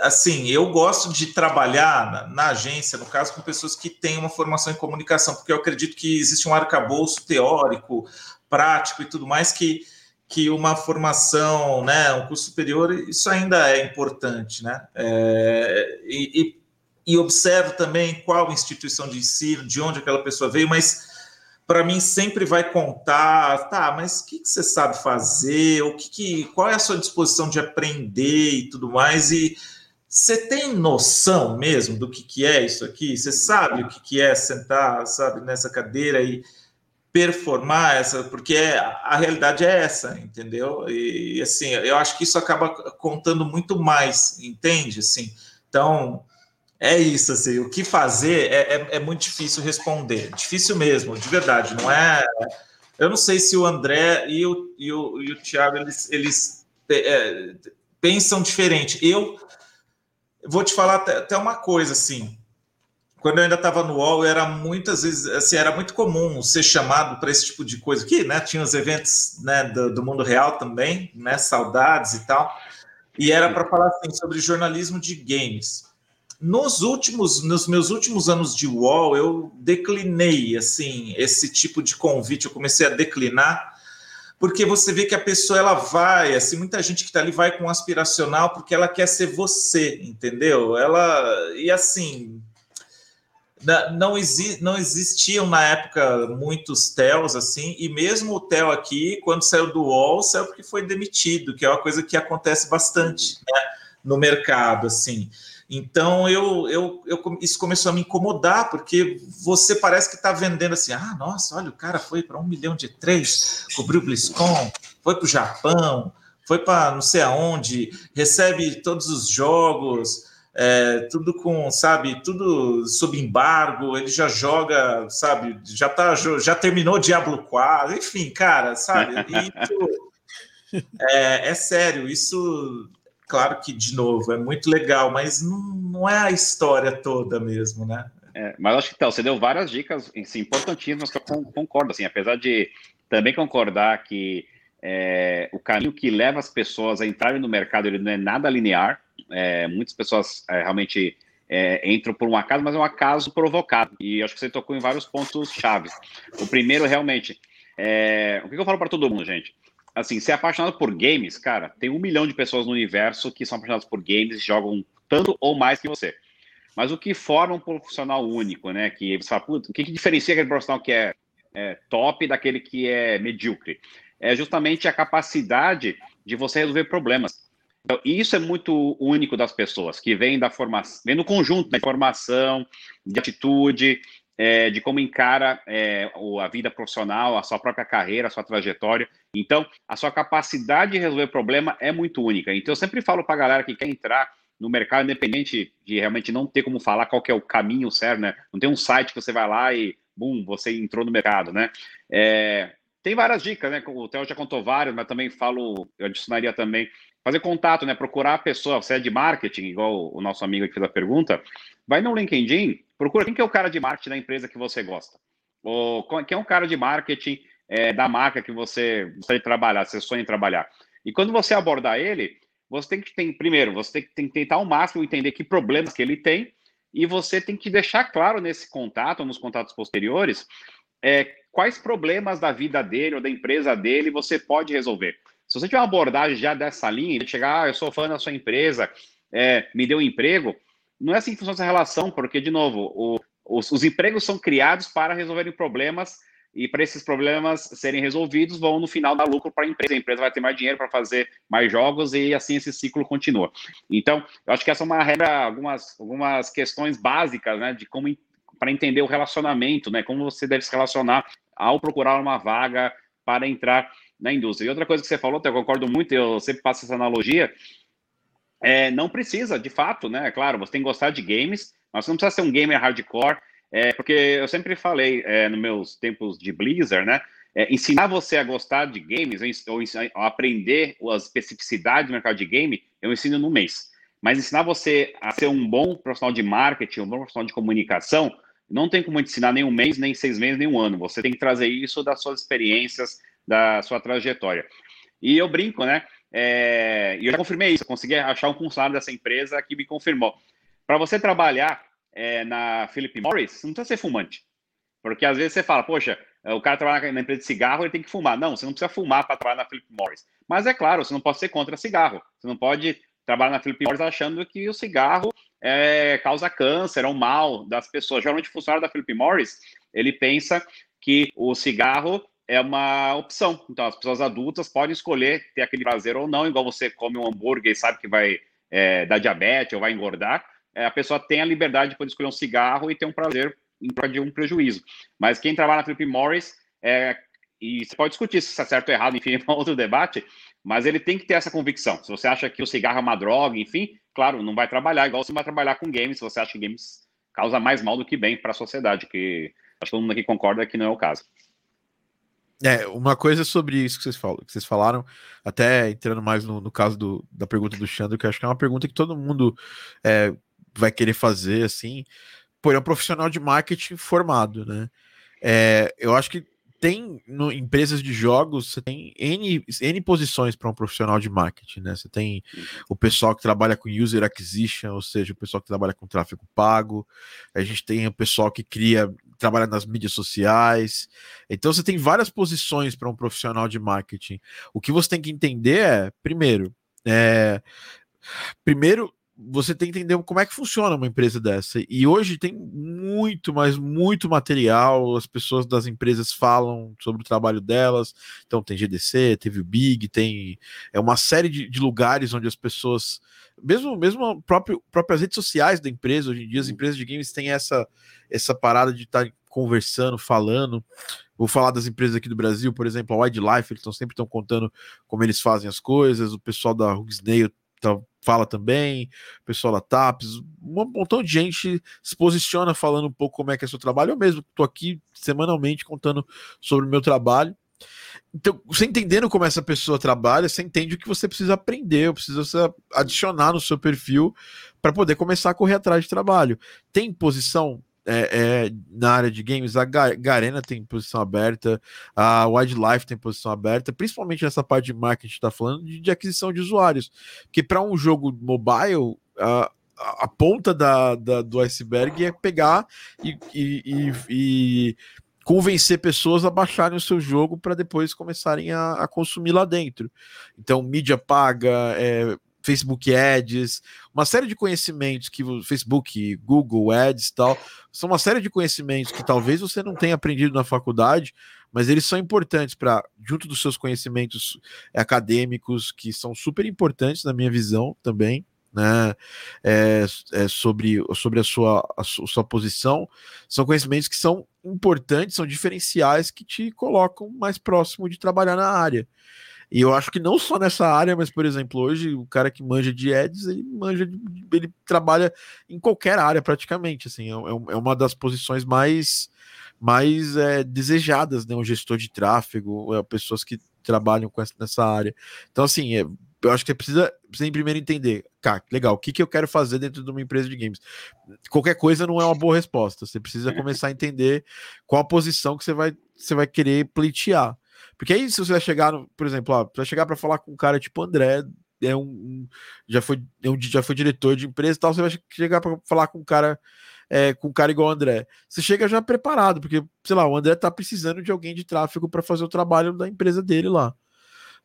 assim, eu gosto de trabalhar na, na, agência, no caso, com pessoas que têm uma formação em comunicação, porque eu acredito que existe um arcabouço teórico, prático e tudo mais que, que uma formação, né, um curso superior, isso ainda é importante, né? É, e, e, e observo também qual instituição de ensino, de onde aquela pessoa veio, mas para mim sempre vai contar, tá, mas o que, que, você sabe fazer, o que, que, qual é a sua disposição de aprender e tudo mais, e você tem noção mesmo do que, que é isso aqui? Você sabe o que, que é sentar, sabe, nessa cadeira e performar essa, porque é, a realidade é essa, entendeu? E assim, eu acho que isso acaba contando muito mais, entende? Assim, então é isso, assim, o que fazer é, é, é muito difícil responder, difícil mesmo, de verdade, não é Eu não sei se o André e o, e o, e o Thiago eles, eles é, pensam diferente. Eu vou te falar até, até uma coisa assim. Quando eu ainda estava no UOL, era muitas vezes assim, era muito comum ser chamado para esse tipo de coisa aqui, né? Tinha os eventos né, do, do mundo real também, né? Saudades e tal. E era para falar assim, sobre jornalismo de games. Nos últimos, nos meus últimos anos de UOL, eu declinei assim esse tipo de convite. Eu comecei a declinar porque você vê que a pessoa ela vai, assim, muita gente que está ali vai com um aspiracional porque ela quer ser você, entendeu? Ela e assim não, exi não existiam na época muitos TELs assim, e mesmo o TEL aqui, quando saiu do UOL, saiu porque foi demitido, que é uma coisa que acontece bastante né, no mercado, assim. Então eu, eu, eu, isso começou a me incomodar, porque você parece que está vendendo assim: ah, nossa, olha, o cara foi para um milhão de três, cobriu o BlizzCon, foi para o Japão, foi para não sei aonde, recebe todos os jogos, é, tudo com, sabe, tudo sob embargo, ele já joga, sabe, já tá, já terminou Diablo 4, enfim, cara, sabe? Isso, é, é sério, isso claro que, de novo, é muito legal, mas não, não é a história toda mesmo, né? É, mas acho que então, você deu várias dicas assim, importantíssimas que eu concordo, assim, apesar de também concordar que é, o caminho que leva as pessoas a entrarem no mercado ele não é nada linear. É, muitas pessoas é, realmente é, entram por um acaso, mas é um acaso provocado. E acho que você tocou em vários pontos chaves. O primeiro, realmente, é, o que eu falo para todo mundo, gente? Assim, ser apaixonado por games, cara, tem um milhão de pessoas no universo que são apaixonadas por games jogam tanto ou mais que você. Mas o que forma um profissional único, né? Que você fala, o que, que diferencia aquele profissional que é, é top daquele que é medíocre? É justamente a capacidade de você resolver problemas. Então, isso é muito único das pessoas, que vem da formação, vem do conjunto da informação, de atitude, é, de como encara é, a vida profissional, a sua própria carreira, a sua trajetória. Então, a sua capacidade de resolver problema é muito única. Então, eu sempre falo para a galera que quer entrar no mercado, independente de realmente não ter como falar qual é o caminho certo, né? Não tem um site que você vai lá e, bum, você entrou no mercado, né? É, tem várias dicas, né? O Theo já contou várias, mas também falo, eu adicionaria também fazer contato, né? Procurar a pessoa, você é de marketing, igual o nosso amigo que fez a pergunta, vai no LinkedIn, procura quem que é o cara de marketing da empresa que você gosta. Ou quem é o cara de marketing é, da marca que você gostaria de trabalhar, você sonha em trabalhar. E quando você abordar ele, você tem que tem, primeiro, você tem, tem que tentar ao máximo entender que problemas que ele tem, e você tem que deixar claro nesse contato, nos contatos posteriores, é, quais problemas da vida dele ou da empresa dele você pode resolver. Se você tiver uma abordagem já dessa linha, de chegar, ah, eu sou fã da sua empresa, é, me deu um emprego, não é assim que funciona essa relação, porque, de novo, o, os, os, empregos são criados para resolverem problemas e para esses problemas serem resolvidos, vão no final dar lucro para a empresa. A empresa vai ter mais dinheiro para fazer mais jogos e assim esse ciclo continua. Então, eu acho que essa é uma regra, algumas, algumas questões básicas, né, de como para entender o relacionamento, né, como você deve se relacionar ao procurar uma vaga para entrar na indústria. E outra coisa que você falou, eu concordo muito, eu sempre passo essa analogia, é, não precisa, de fato, né? Claro, você tem que gostar de games, mas você não precisa ser um gamer hardcore, é, porque eu sempre falei é, nos meus tempos de Blizzard, né? É, ensinar você a gostar de games, ou, ou aprender as especificidades do mercado de game, eu ensino no mês. Mas ensinar você a ser um bom profissional de marketing, um bom profissional de comunicação, não tem como ensinar nem um mês, nem seis meses, nem um ano. Você tem que trazer isso das suas experiências, da sua trajetória. E eu brinco, né? É, e eu já confirmei isso, eu consegui achar um funcionário dessa empresa que me confirmou. Para você trabalhar é, na Philip Morris, você não precisa ser fumante. Porque às vezes você fala, poxa, o cara trabalha na empresa de cigarro, ele tem que fumar. Não, você não precisa fumar para trabalhar na Philip Morris. Mas é claro, você não pode ser contra cigarro. Você não pode trabalhar na Philip Morris achando que o cigarro é, causa câncer, é um mal das pessoas. Geralmente o funcionário da Philip Morris, ele pensa que o cigarro é uma opção. Então, as pessoas adultas podem escolher ter aquele prazer ou não, igual você come um hambúrguer e sabe que vai é, dar diabetes ou vai engordar. É, a pessoa tem a liberdade de poder escolher um cigarro e ter um prazer em prol de um prejuízo. Mas quem trabalha na Philip Morris, é, e você pode discutir se isso é certo ou errado, enfim, é um outro debate, mas ele tem que ter essa convicção. Se você acha que o cigarro é uma droga, enfim, claro, não vai trabalhar, igual você vai trabalhar com games, se você acha que games causa mais mal do que bem para a sociedade, que acho que todo mundo aqui concorda que não é o caso. É, uma coisa sobre isso que vocês, falam, que vocês falaram, até entrando mais no, no caso do, da pergunta do Xandro, que acho que é uma pergunta que todo mundo é, vai querer fazer, assim, por é um profissional de marketing formado, né? É, eu acho que tem no, empresas de jogos, você tem N, N posições para um profissional de marketing, né? Você tem o pessoal que trabalha com user acquisition, ou seja, o pessoal que trabalha com tráfego pago, a gente tem o pessoal que cria, trabalha nas mídias sociais. Então você tem várias posições para um profissional de marketing. O que você tem que entender é, primeiro, é, primeiro você tem que entender como é que funciona uma empresa dessa. E hoje tem muito, mas muito material. As pessoas das empresas falam sobre o trabalho delas. Então tem GDC, teve o Big, tem é uma série de, de lugares onde as pessoas, mesmo mesmo próprio, próprias redes sociais da empresa, hoje em dia as empresas de games têm essa essa parada de estar tá conversando, falando. Vou falar das empresas aqui do Brasil, por exemplo, a Wildlife, eles estão sempre estão contando como eles fazem as coisas. O pessoal da Hugsnail tá, fala também, o pessoal da TAPS, um montão de gente se posiciona falando um pouco como é que é seu trabalho. Eu mesmo estou aqui semanalmente contando sobre o meu trabalho. Então, você entendendo como essa pessoa trabalha, você entende o que você precisa aprender, precisa adicionar no seu perfil para poder começar a correr atrás de trabalho. Tem posição é, é, na área de games, a Garena tem posição aberta, a Wildlife tem posição aberta, principalmente nessa parte de marketing, está falando de, de, aquisição de usuários. Porque para um jogo mobile, a, a ponta da, da, do iceberg é pegar e, e, e, e convencer pessoas a baixarem o seu jogo para depois começarem a, a, consumir lá dentro. Então, mídia paga, é, Facebook Ads, uma série de conhecimentos que o Facebook, Google Ads e tal, são uma série de conhecimentos que talvez você não tenha aprendido na faculdade, mas eles são importantes para, junto dos seus conhecimentos acadêmicos, que são super importantes na minha visão também, né, é, é sobre, sobre a, sua, a sua posição, são conhecimentos que são importantes, são diferenciais que te colocam mais próximo de trabalhar na área. E eu acho que não só nessa área, mas, por exemplo, hoje o cara que manja de ads, ele manja, de, ele trabalha em qualquer área praticamente, assim, é, é, é uma das posições mais, mais é, desejadas, né, um gestor de tráfego, é, pessoas que trabalham com essa, nessa área. Então, assim, é, eu acho que você precisa, precisa primeiro entender, cara, legal, o que, que eu quero fazer dentro de uma empresa de games? Qualquer coisa não é uma boa resposta, você precisa começar a entender qual a posição que você vai, você vai querer pleitear. Porque aí, se você vai chegar, no, por exemplo, ó, vai chegar para falar com um cara tipo André, é um, um, já foi é um, já foi diretor de empresa e tal, você vai chegar para falar com um cara é, com um cara igual o André. Você chega já preparado, porque, sei lá, o André tá precisando de alguém de tráfego para fazer o trabalho da empresa dele lá,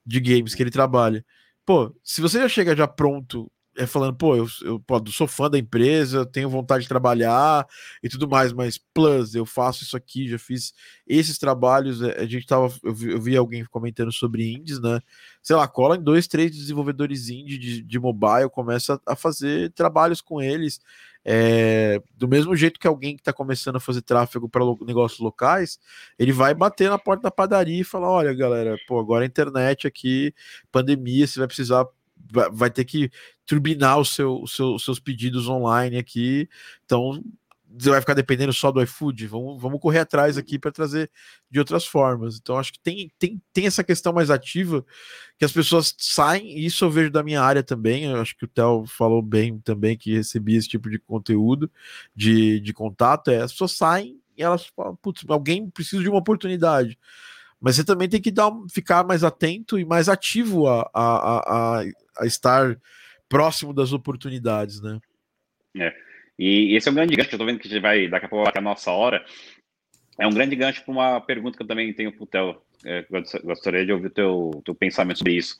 de games que ele trabalha. Pô, se você já chega já pronto é, falando, pô, eu, eu pô, sou fã da empresa, tenho vontade de trabalhar e tudo mais, mas plus, eu faço isso aqui, já fiz esses trabalhos. É, a gente tava, eu vi, eu vi alguém comentando sobre indies, né? Sei lá, cola em dois, três desenvolvedores indie de, de mobile, começa a fazer trabalhos com eles. É, do mesmo jeito que alguém que está começando a fazer tráfego para lo, negócios locais, ele vai bater na porta da padaria e falar: olha, galera, pô, agora a internet aqui, pandemia, você vai precisar vai ter que turbinar o seu, o seu, os seus pedidos online aqui. Então, você vai ficar dependendo só do iFood. Vamos, vamos correr atrás aqui para trazer de outras formas. Então, acho que tem, tem, tem essa questão mais ativa que as pessoas saem, e isso eu vejo da minha área também. Eu acho que o Theo falou bem também que recebia esse tipo de conteúdo, de, de contato. É, as pessoas saem e elas falam, putz, alguém precisa de uma oportunidade mas você também tem que dar, ficar mais atento e mais ativo a, a, a, a estar próximo das oportunidades, né? É. E esse é um grande gancho, eu tô vendo que a gente vai, daqui a pouco, a nossa hora, é um grande gancho para uma pergunta que eu também tenho para o Theo. É, gostaria de ouvir o teu, teu pensamento sobre isso.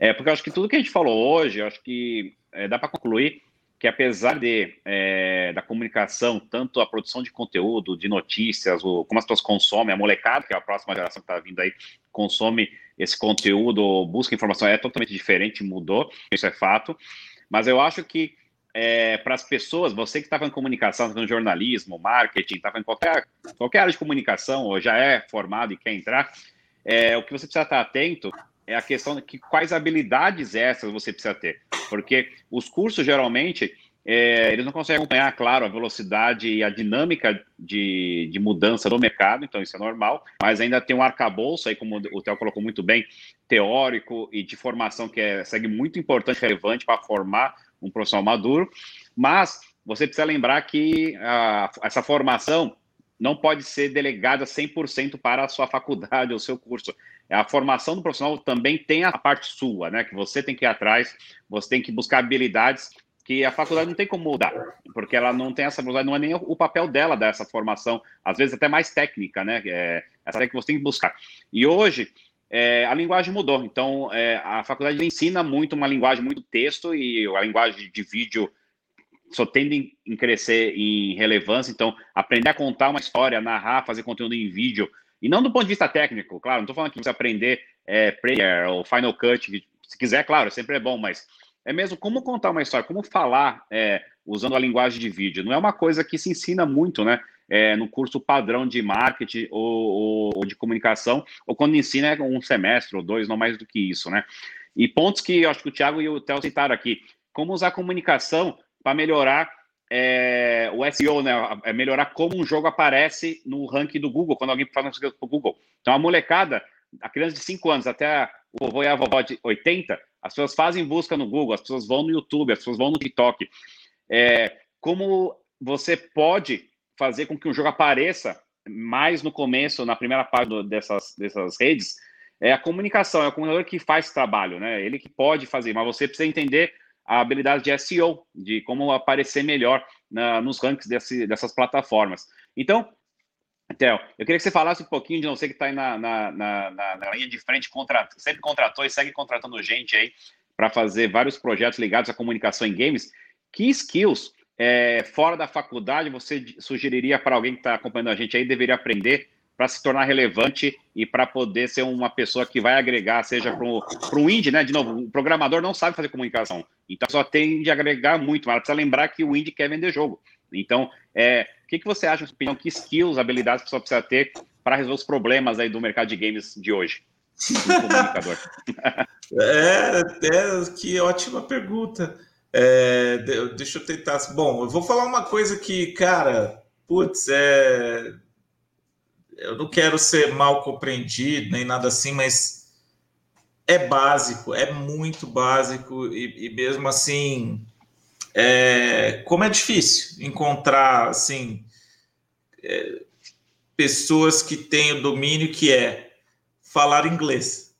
É, porque eu acho que tudo que a gente falou hoje, eu acho que é, dá para concluir que apesar de é, da comunicação, tanto a produção de conteúdo, de notícias, o, como as pessoas consomem, a molecada, que é a próxima geração que está vindo aí, consome esse conteúdo, busca informação, é totalmente diferente, mudou, isso é fato. Mas eu acho que é, para as pessoas, você que estava em comunicação, no jornalismo, marketing, estava em qualquer, qualquer área de comunicação, ou já é formado e quer entrar, é, o que você precisa estar atento é a questão de que quais habilidades essas você precisa ter. Porque os cursos, geralmente, é, eles não conseguem acompanhar, claro, a velocidade e a dinâmica de, de, mudança do mercado, então isso é normal, mas ainda tem um arcabouço aí, como o Theo colocou muito bem, teórico e de formação que é, segue muito importante, relevante para formar um profissional maduro, mas você precisa lembrar que a, essa formação não pode ser delegada 100% para a sua faculdade ou seu curso. A formação do profissional também tem a parte sua, né? Que você tem que ir atrás, você tem que buscar habilidades que a faculdade não tem como mudar, porque ela não tem essa não é nem o papel dela dessa formação, às vezes até mais técnica, né? É, essa é que você tem que buscar. E hoje é, a linguagem mudou, então é, a faculdade ensina muito uma linguagem muito texto e a linguagem de vídeo só tende em crescer em relevância. Então, aprender a contar uma história, narrar, fazer conteúdo em vídeo, e não do ponto de vista técnico, claro, não estou falando que você aprender é, Premiere ou Final Cut, se quiser, claro, sempre é bom, mas é mesmo como contar uma história, como falar é, usando a linguagem de vídeo. Não é uma coisa que se ensina muito, né? É, no curso padrão de marketing ou, ou, ou, de comunicação, ou quando ensina é um semestre ou dois, não mais do que isso, né? E pontos que eu acho que o Thiago e o Theo citaram aqui. Como usar a comunicação para melhorar é, o SEO, né? É melhorar como um jogo aparece no ranking do Google, quando alguém faz um para o Google. Então, a molecada, a criança de 5 anos até o vovô e a vovó de 80, as pessoas fazem busca no Google, as pessoas vão no YouTube, as pessoas vão no TikTok. É, como você pode fazer com que um jogo apareça mais no começo, na primeira parte dessas, dessas redes, é a comunicação, é o comunicador que faz esse trabalho, né? Ele que pode fazer, mas você precisa entender a habilidade de SEO, de como aparecer melhor na, nos rankings desse, dessas plataformas. Então, Theo, eu queria que você falasse um pouquinho de não sei que está aí na, na, na, na, linha de frente, contra, sempre contratou e segue contratando gente aí para fazer vários projetos ligados à comunicação em games. Que skills é, fora da faculdade você sugeriria para alguém que está acompanhando a gente aí deveria aprender para se tornar relevante e para poder ser uma pessoa que vai agregar, seja para o indie, né? De novo, o programador não sabe fazer comunicação, então só tem de agregar muito, mas precisa lembrar que o indie quer vender jogo. Então, é, o que, que você acha, opinião, que skills, habilidades que pessoa precisa ter para resolver os problemas aí do mercado de games de hoje? comunicador. é, é, que ótima pergunta. É, deixa eu tentar. Bom, eu vou falar uma coisa que, cara, putz, é eu não quero ser mal compreendido nem nada assim, mas é básico, é muito básico e, e mesmo assim, é, como é difícil encontrar assim é, pessoas que têm o domínio que é falar inglês.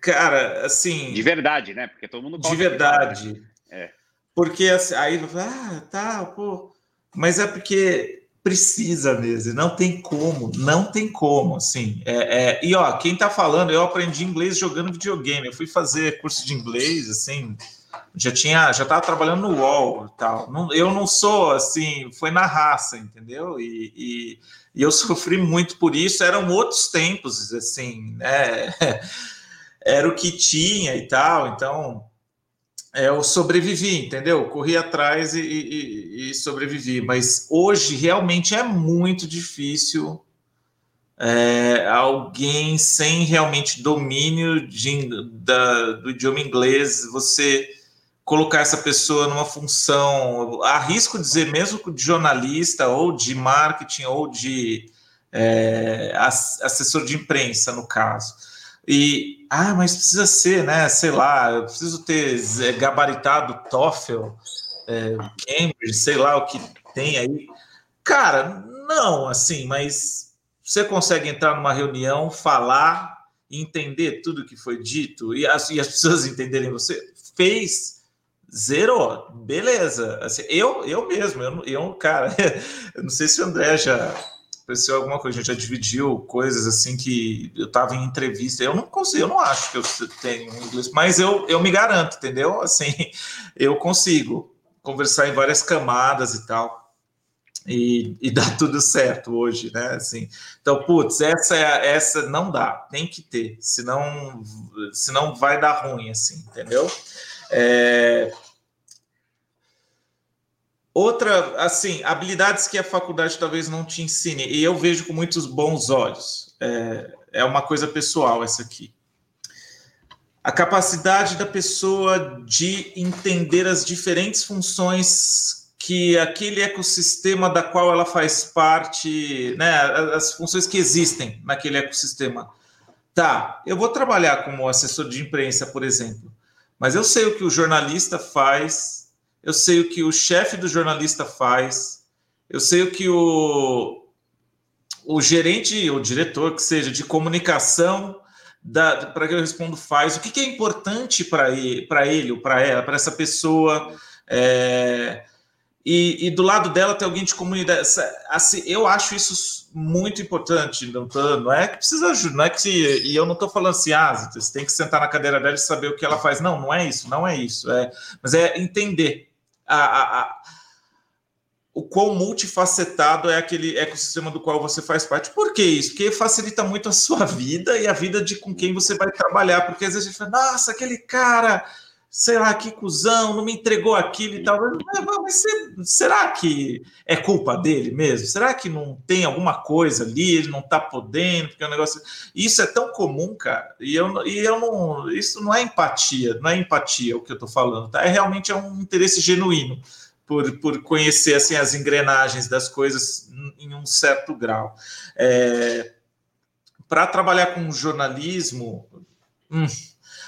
Cara, assim. De verdade, né? Porque todo mundo. De verdade. É. Porque assim, aí, ah, tá, pô. Mas é porque precisa mesmo, não tem como, não tem como, assim. É, é, e ó, quem tá falando, eu aprendi inglês jogando videogame. Eu fui fazer curso de inglês, assim, já tinha, já tava trabalhando no UOL e tal. Não, eu não sou assim, foi na raça, entendeu? E, e, e, eu sofri muito por isso. Eram outros tempos, assim, né? Era o que tinha e tal, então é, eu sobrevivi, entendeu? Corri atrás e, e, e, sobrevivi. Mas hoje realmente é muito difícil é, alguém sem realmente domínio de, da, do idioma inglês, você colocar essa pessoa numa função, arrisco dizer mesmo de jornalista ou de marketing ou de é, assessor de imprensa, no caso e, ah, mas precisa ser, né? Sei lá, eu preciso ter é, gabaritado TOEFL, é, Cambridge, sei lá o que tem aí. Cara, não, assim, mas você consegue entrar numa reunião, falar, entender tudo que foi dito e as, e as pessoas entenderem você? Fez, zero, beleza. Assim, eu, eu mesmo, eu, eu, cara, eu não sei se o André já aconteceu alguma coisa, a gente já dividiu coisas assim que eu estava em entrevista, eu não consigo, eu não acho que eu tenho inglês, mas eu, eu me garanto, entendeu? Assim, eu consigo conversar em várias camadas e tal. E, e dá tudo certo hoje, né? Assim, então, putz, essa essa não dá, tem que ter, senão, senão vai dar ruim, assim, entendeu? É, Outra, assim, habilidades que a faculdade talvez não te ensine, e eu vejo com muitos bons olhos. É, é uma coisa pessoal essa aqui. a capacidade da pessoa de entender as diferentes funções que aquele ecossistema da qual ela faz parte, né, as funções que existem naquele ecossistema. Tá, eu vou trabalhar como assessor de imprensa, por exemplo, mas eu sei o que o jornalista faz, eu sei o que o chefe do jornalista faz, eu sei o que o, o gerente ou diretor, que seja, de comunicação para que eu respondo faz, o que, que é importante para ele, para ou para ela, para essa pessoa. É, e, e, do lado dela tem alguém de comunidade. Assim, eu acho isso muito importante. Não, tô, não é que precisa ajudar, não é que. E eu não estou falando assim, ah, você tem que sentar na cadeira dela e saber o que ela faz. Não, não é isso, não é isso. É, mas é entender a, a, a o quão multifacetado é aquele ecossistema do qual você faz parte. Por que isso? Porque facilita muito a sua vida e a vida de com quem você vai trabalhar. Porque às vezes a gente fala, nossa, aquele cara, sei lá, que cuzão, não me entregou aquilo e tal. Mas será que é culpa dele mesmo? Será que não tem alguma coisa ali, ele não está podendo, porque o é negócio. Isso é tão comum, cara. E eu, e eu não. Isso não é empatia, não é empatia o que eu estou falando, tá? É realmente é um interesse genuíno por, por conhecer assim, as engrenagens das coisas em um certo grau. É, Para trabalhar com jornalismo, hum,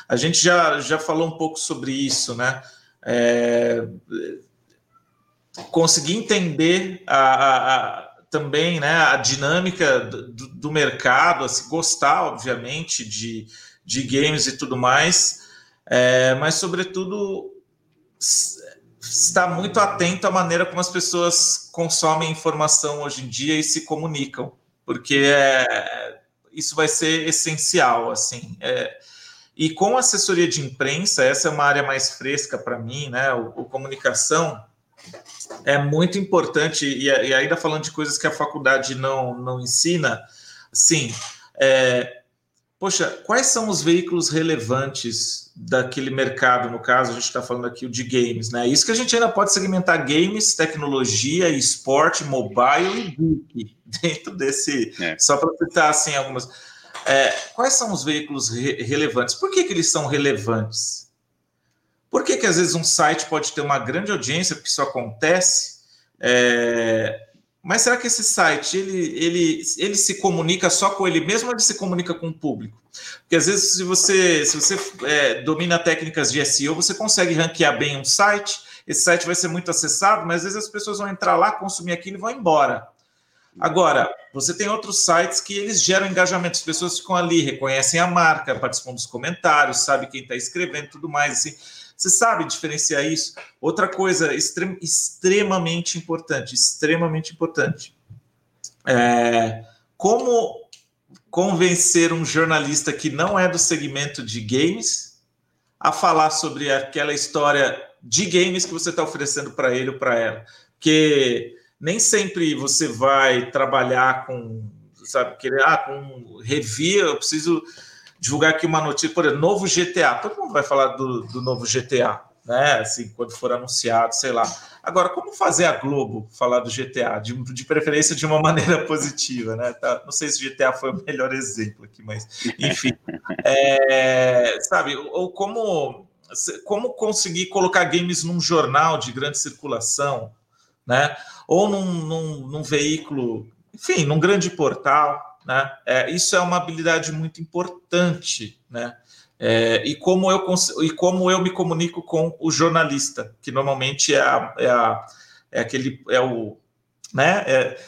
a gente já, já falou um pouco sobre isso, né? É, conseguir entender a, a, a, também né, a dinâmica do, do mercado, assim, gostar, obviamente, de, de games e tudo mais, é, mas, sobretudo, está muito atento à maneira como as pessoas consomem informação hoje em dia e se comunicam, porque é, isso vai ser essencial, assim. É, e com assessoria de imprensa, essa é uma área mais fresca para mim, né? O, o, comunicação é muito importante, e, e, ainda falando de coisas que a faculdade não, não ensina, sim, é, poxa, quais são os veículos relevantes daquele mercado? No caso, a gente está falando aqui de games, né? Isso que a gente ainda pode segmentar games, tecnologia, esporte, mobile e geek dentro desse. É. Só para citar assim algumas. É, quais são os veículos re relevantes? Por que, que eles são relevantes? Por que, que às vezes um site pode ter uma grande audiência, porque isso acontece, é, mas será que esse site ele, ele, ele se comunica só com ele mesmo ou ele se comunica com o público? Porque às vezes, se você, se você é, domina técnicas de SEO, você consegue ranquear bem um site, esse site vai ser muito acessado, mas às vezes as pessoas vão entrar lá, consumir aquilo e vão embora. Agora, você tem outros sites que eles geram engajamento, as pessoas ficam ali, reconhecem a marca, participam dos comentários, sabe quem está escrevendo tudo mais. Assim. Você sabe diferenciar isso? Outra coisa extrem, extremamente importante, extremamente importante. É, como convencer um jornalista que não é do segmento de games a falar sobre aquela história de games que você está oferecendo para ele ou para ela? Porque nem sempre você vai trabalhar com, sabe, querer, ah, com revia, eu preciso divulgar aqui uma notícia, por exemplo, novo GTA. Todo mundo vai falar do, do novo GTA, né? Assim, quando for anunciado, sei lá. Agora, como fazer a Globo falar do GTA? De, de preferência de uma maneira positiva, né? Tá, não sei se GTA foi o melhor exemplo aqui, mas enfim. É, sabe, ou como, como conseguir colocar games num jornal de grande circulação, né? Ou num, num, num veículo, enfim, num grande portal né? É, isso é uma habilidade muito importante, né? É, e, como eu, e como eu me comunico com o jornalista, que normalmente é, a, é, a, é aquele é o né é,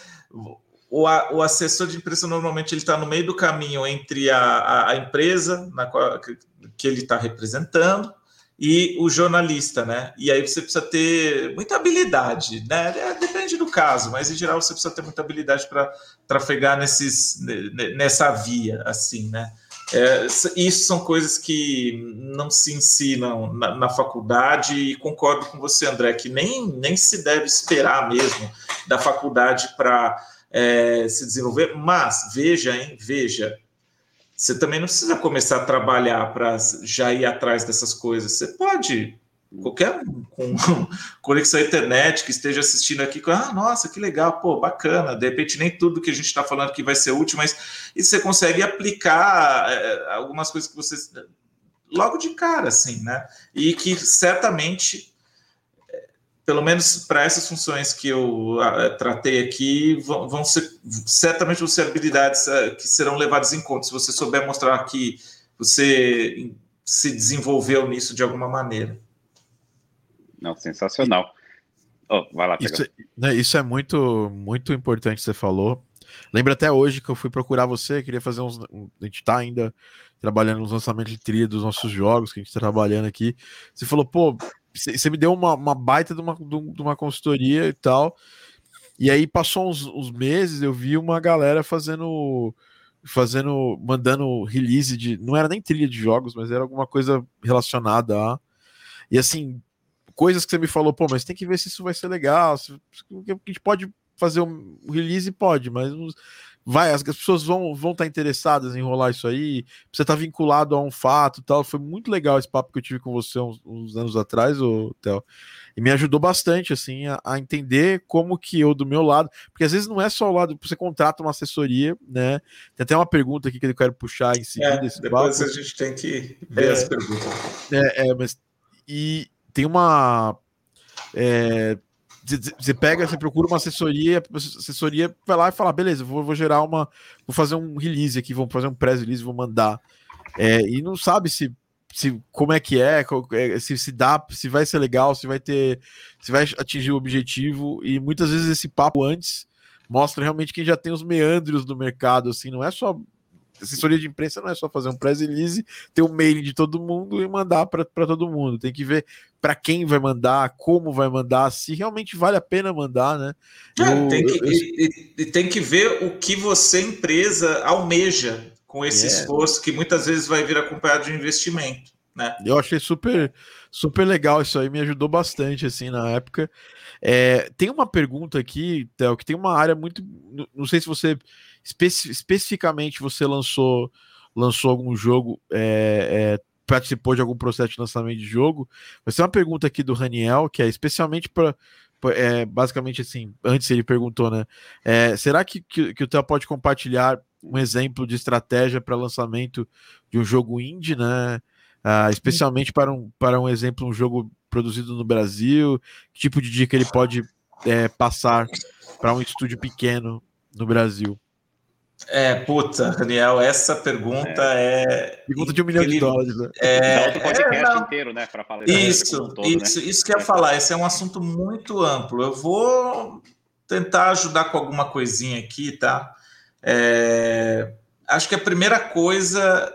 o, a, o assessor de imprensa normalmente ele está no meio do caminho entre a, a, a empresa na qual, que, que ele está representando e o jornalista, né? E aí você precisa ter muita habilidade, né? É, depende do caso, mas em geral você precisa ter muita habilidade para trafegar nesses, nessa via, assim, né? É, isso são coisas que não se ensinam na, na, faculdade e concordo com você, André, que nem, nem se deve esperar mesmo da faculdade para é, se desenvolver. Mas veja, hein, veja, você também não precisa começar a trabalhar para já ir atrás dessas coisas. Você pode, qualquer um com conexão à internet que esteja assistindo aqui, ah, nossa, que legal, pô, bacana. De repente, nem tudo que a gente está falando aqui vai ser útil, mas e você consegue aplicar é, algumas coisas que você logo de cara, assim, né? E que certamente, pelo menos para essas funções que eu uh, tratei aqui, vão, vão, ser certamente vão ser habilidades uh, que serão levadas em conta. Se você souber mostrar que você se desenvolveu nisso de alguma maneira. Não, sensacional. Oh, vai lá, isso, né, isso, é muito, muito importante que você falou. Lembro até hoje que eu fui procurar você, queria fazer uns. A gente tá ainda trabalhando nos lançamentos de trilha dos nossos jogos, que a gente tá trabalhando aqui. Você falou, pô, você me deu uma, uma baita de uma, de uma consultoria e tal. E aí passou uns, uns meses, eu vi uma galera fazendo fazendo, mandando release de, não era nem trilha de jogos, mas era alguma coisa relacionada a. E assim, coisas que você me falou, pô, mas tem que ver se isso vai ser legal. Se, a gente pode fazer um release, pode, mas vai, as, pessoas vão vão estar tá interessadas em rolar isso aí. Você tá vinculado a um fato, tal. Foi muito legal esse papo que eu tive com você uns, uns anos atrás, o Theo. E me ajudou bastante assim a, a, entender como que eu do meu lado, porque às vezes não é só o lado, você contrata uma assessoria, né? Tem até uma pergunta aqui que eu quero puxar em seguida. É, depois papo. a gente tem que ver é, as perguntas. É, é, mas e tem uma. É, você pega, você procura uma assessoria, assessoria vai lá e fala, beleza, vou, vou gerar uma, vou fazer um release aqui, vou fazer um press release, vou mandar. É, e não sabe se, se como é que é, é, se, se dá, se vai ser legal, se vai ter, se vai atingir o objetivo. E muitas vezes esse papo antes mostra realmente quem já tem os meandros do mercado, assim, não é só assessoria de imprensa não é só fazer um press release, ter um mail de todo mundo e mandar para todo mundo. Tem que ver para quem vai mandar, como vai mandar, se realmente vale a pena mandar, né? É, eu, tem, que, eu... E, e, tem que ver o que você, empresa, almeja com esse é. esforço, que muitas vezes vai vir acompanhado de investimento. Né? Eu achei super, super legal isso aí, me ajudou bastante assim na época. É, tem uma pergunta aqui, Theo, que tem uma área muito. Não sei se você especi especificamente você lançou lançou algum jogo, é, é, participou de algum processo de lançamento de jogo. Vai ser uma pergunta aqui do Raniel, que é especialmente para é, basicamente assim, antes ele perguntou, né? É, será que, que, que o Theo pode compartilhar um exemplo de estratégia para lançamento de um jogo indie, né? Ah, especialmente para um, para um exemplo, um jogo produzido no Brasil, que tipo de dica ele pode é, passar para um estúdio pequeno no Brasil? É, puta, Daniel, essa pergunta é. é... Pergunta de um milhão de dólares, né? É, o podcast é, inteiro, né? Para falar isso, todo, isso, né? isso que eu ia falar. Esse é um assunto muito amplo. Eu vou tentar ajudar com alguma coisinha aqui, tá? É, acho que a primeira coisa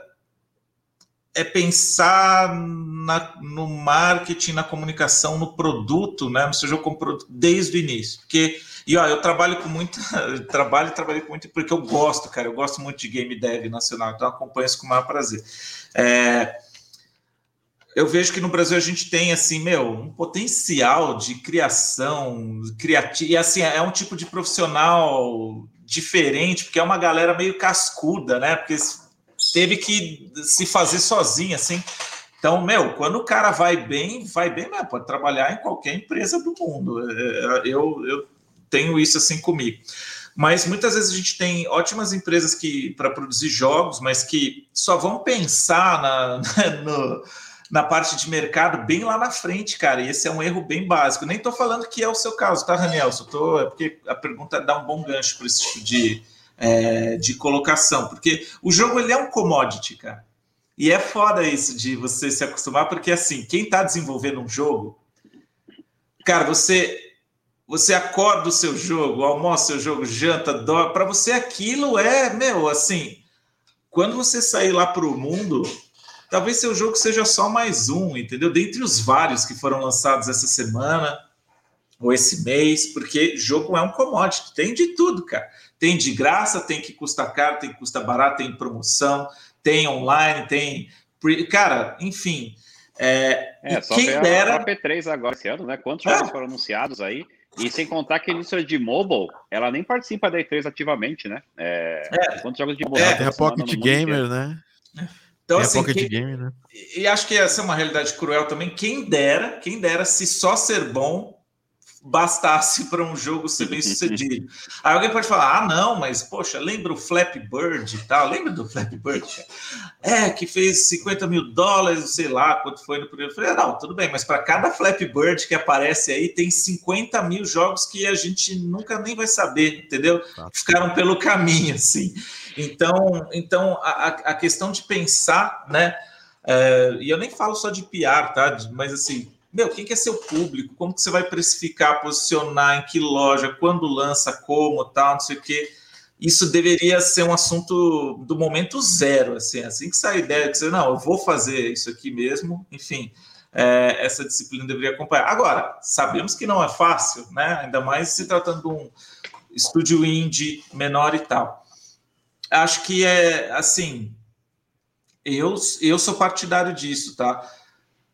é pensar na, no marketing, na comunicação, no produto, né? No seu jogo como produto desde o início. Porque e ó, eu trabalho com muito, trabalho trabalhei com muito porque eu gosto, cara. Eu gosto muito de game dev nacional, então acompanho isso com o maior prazer. É, eu vejo que no Brasil a gente tem assim, meu, um potencial de criação criativa. E assim, é um tipo de profissional diferente, porque é uma galera meio cascuda, né? Porque teve que se fazer sozinha, assim. Então, meu, quando o cara vai bem, vai bem mesmo, pode trabalhar em qualquer empresa do mundo. É, eu, eu tenho isso assim comigo. Mas muitas vezes a gente tem ótimas empresas que para produzir jogos, mas que só vão pensar na, no, na parte de mercado bem lá na frente, cara. E esse é um erro bem básico. Nem estou falando que é o seu caso, tá, Raniel? Tô, é porque a pergunta dá um bom gancho para esse tipo de, é, de colocação. Porque o jogo ele é um commodity, cara. E é foda isso de você se acostumar, porque assim, quem está desenvolvendo um jogo, cara, você você acorda o seu jogo, almoça o seu jogo, janta, dorme. Para você aquilo é, meu, assim, quando você sair lá para o mundo, talvez seu jogo seja só mais um, entendeu? Dentre os vários que foram lançados essa semana ou esse mês, porque jogo é um commodity, tem de tudo, cara. Tem de graça, tem que custa caro, tem que custa barato, tem promoção, tem online, tem. Cara, enfim. É, é só quem dera... a P3 agora esse ano, né? Quantos jogos foram anunciados aí? E sem contar que a indústria de mobile, ela nem participa da E3 ativamente, né? É, é, quantos jogos de mobile? É, tem a Pocket Gamer, né? Então, tem assim, quem, Game, né? E acho que essa é uma realidade cruel também. Quem dera, quem dera, se só ser bom bastasse para um jogo ser bem sucedido. Aí alguém pode falar: ah, não, mas poxa, lembra o Flappy Bird e tal? Lembra do Flappy Bird? É, que fez 50 mil dólares, sei lá quanto foi no primeiro. Eu falei: ah, não, tudo bem, mas para cada Flappy Bird que aparece aí, tem 50 mil jogos que a gente nunca nem vai saber, entendeu? Tá. Ficaram pelo caminho, assim. Então, então a, a questão de pensar, né? É, e eu nem falo só de PR, tá? Mas assim, meu, quem que é seu público? Como que você vai precificar, posicionar, em que loja, quando lança, como, tal, não sei o quê. Isso deveria ser um assunto do momento zero, assim, assim que sai a ideia de dizer, não, eu vou fazer isso aqui mesmo, enfim, é, essa disciplina deveria acompanhar. Agora, sabemos que não é fácil, né? Ainda mais se tratando de um estúdio indie menor e tal. Acho que é assim, eu, eu sou partidário disso, tá?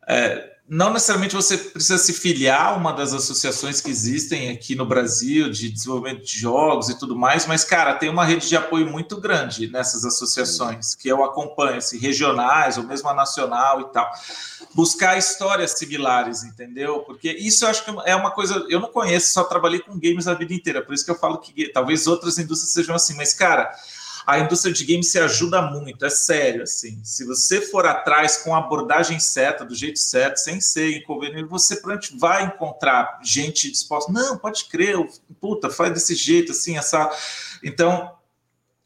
É, não necessariamente você precisa se filiar a uma das associações que existem aqui no Brasil de desenvolvimento de jogos e tudo mais, mas, cara, tem uma rede de apoio muito grande nessas associações, que eu acompanho, assim, regionais ou mesmo a nacional e tal. Buscar histórias similares, entendeu? Porque isso eu acho que é uma coisa. Eu não conheço, só trabalhei com games a vida inteira, por isso que eu falo que talvez outras indústrias sejam assim, mas, cara a indústria de games se ajuda muito, é sério, assim. Se você for atrás com a abordagem certa, do jeito certo, sem ser inconveniente, você vai encontrar gente disposta. Não, pode crer, puta, faz desse jeito, assim, essa. Então,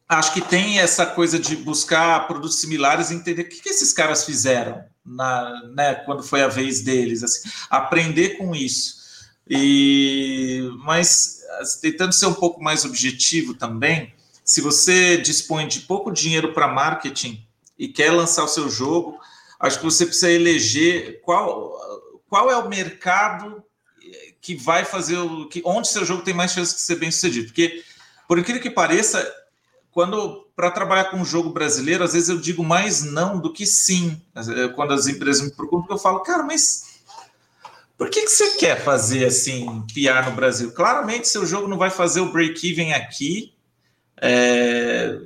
acho que tem essa coisa de buscar produtos similares e entender o que, que esses caras fizeram na, né, quando foi a vez deles, assim, aprender com isso. E mas tentando ser um pouco mais objetivo também, se você dispõe de pouco dinheiro para marketing e quer lançar o seu jogo, acho que você precisa eleger qual, qual é o mercado que vai fazer o que onde seu jogo tem mais chance de ser bem sucedido. Porque, por incrível que pareça, quando para trabalhar com um jogo brasileiro, às vezes eu digo mais não do que sim. Quando as empresas me procuram, eu falo, cara, mas por que, que você quer fazer assim, piar no Brasil? Claramente, seu jogo não vai fazer o break-even aqui, é,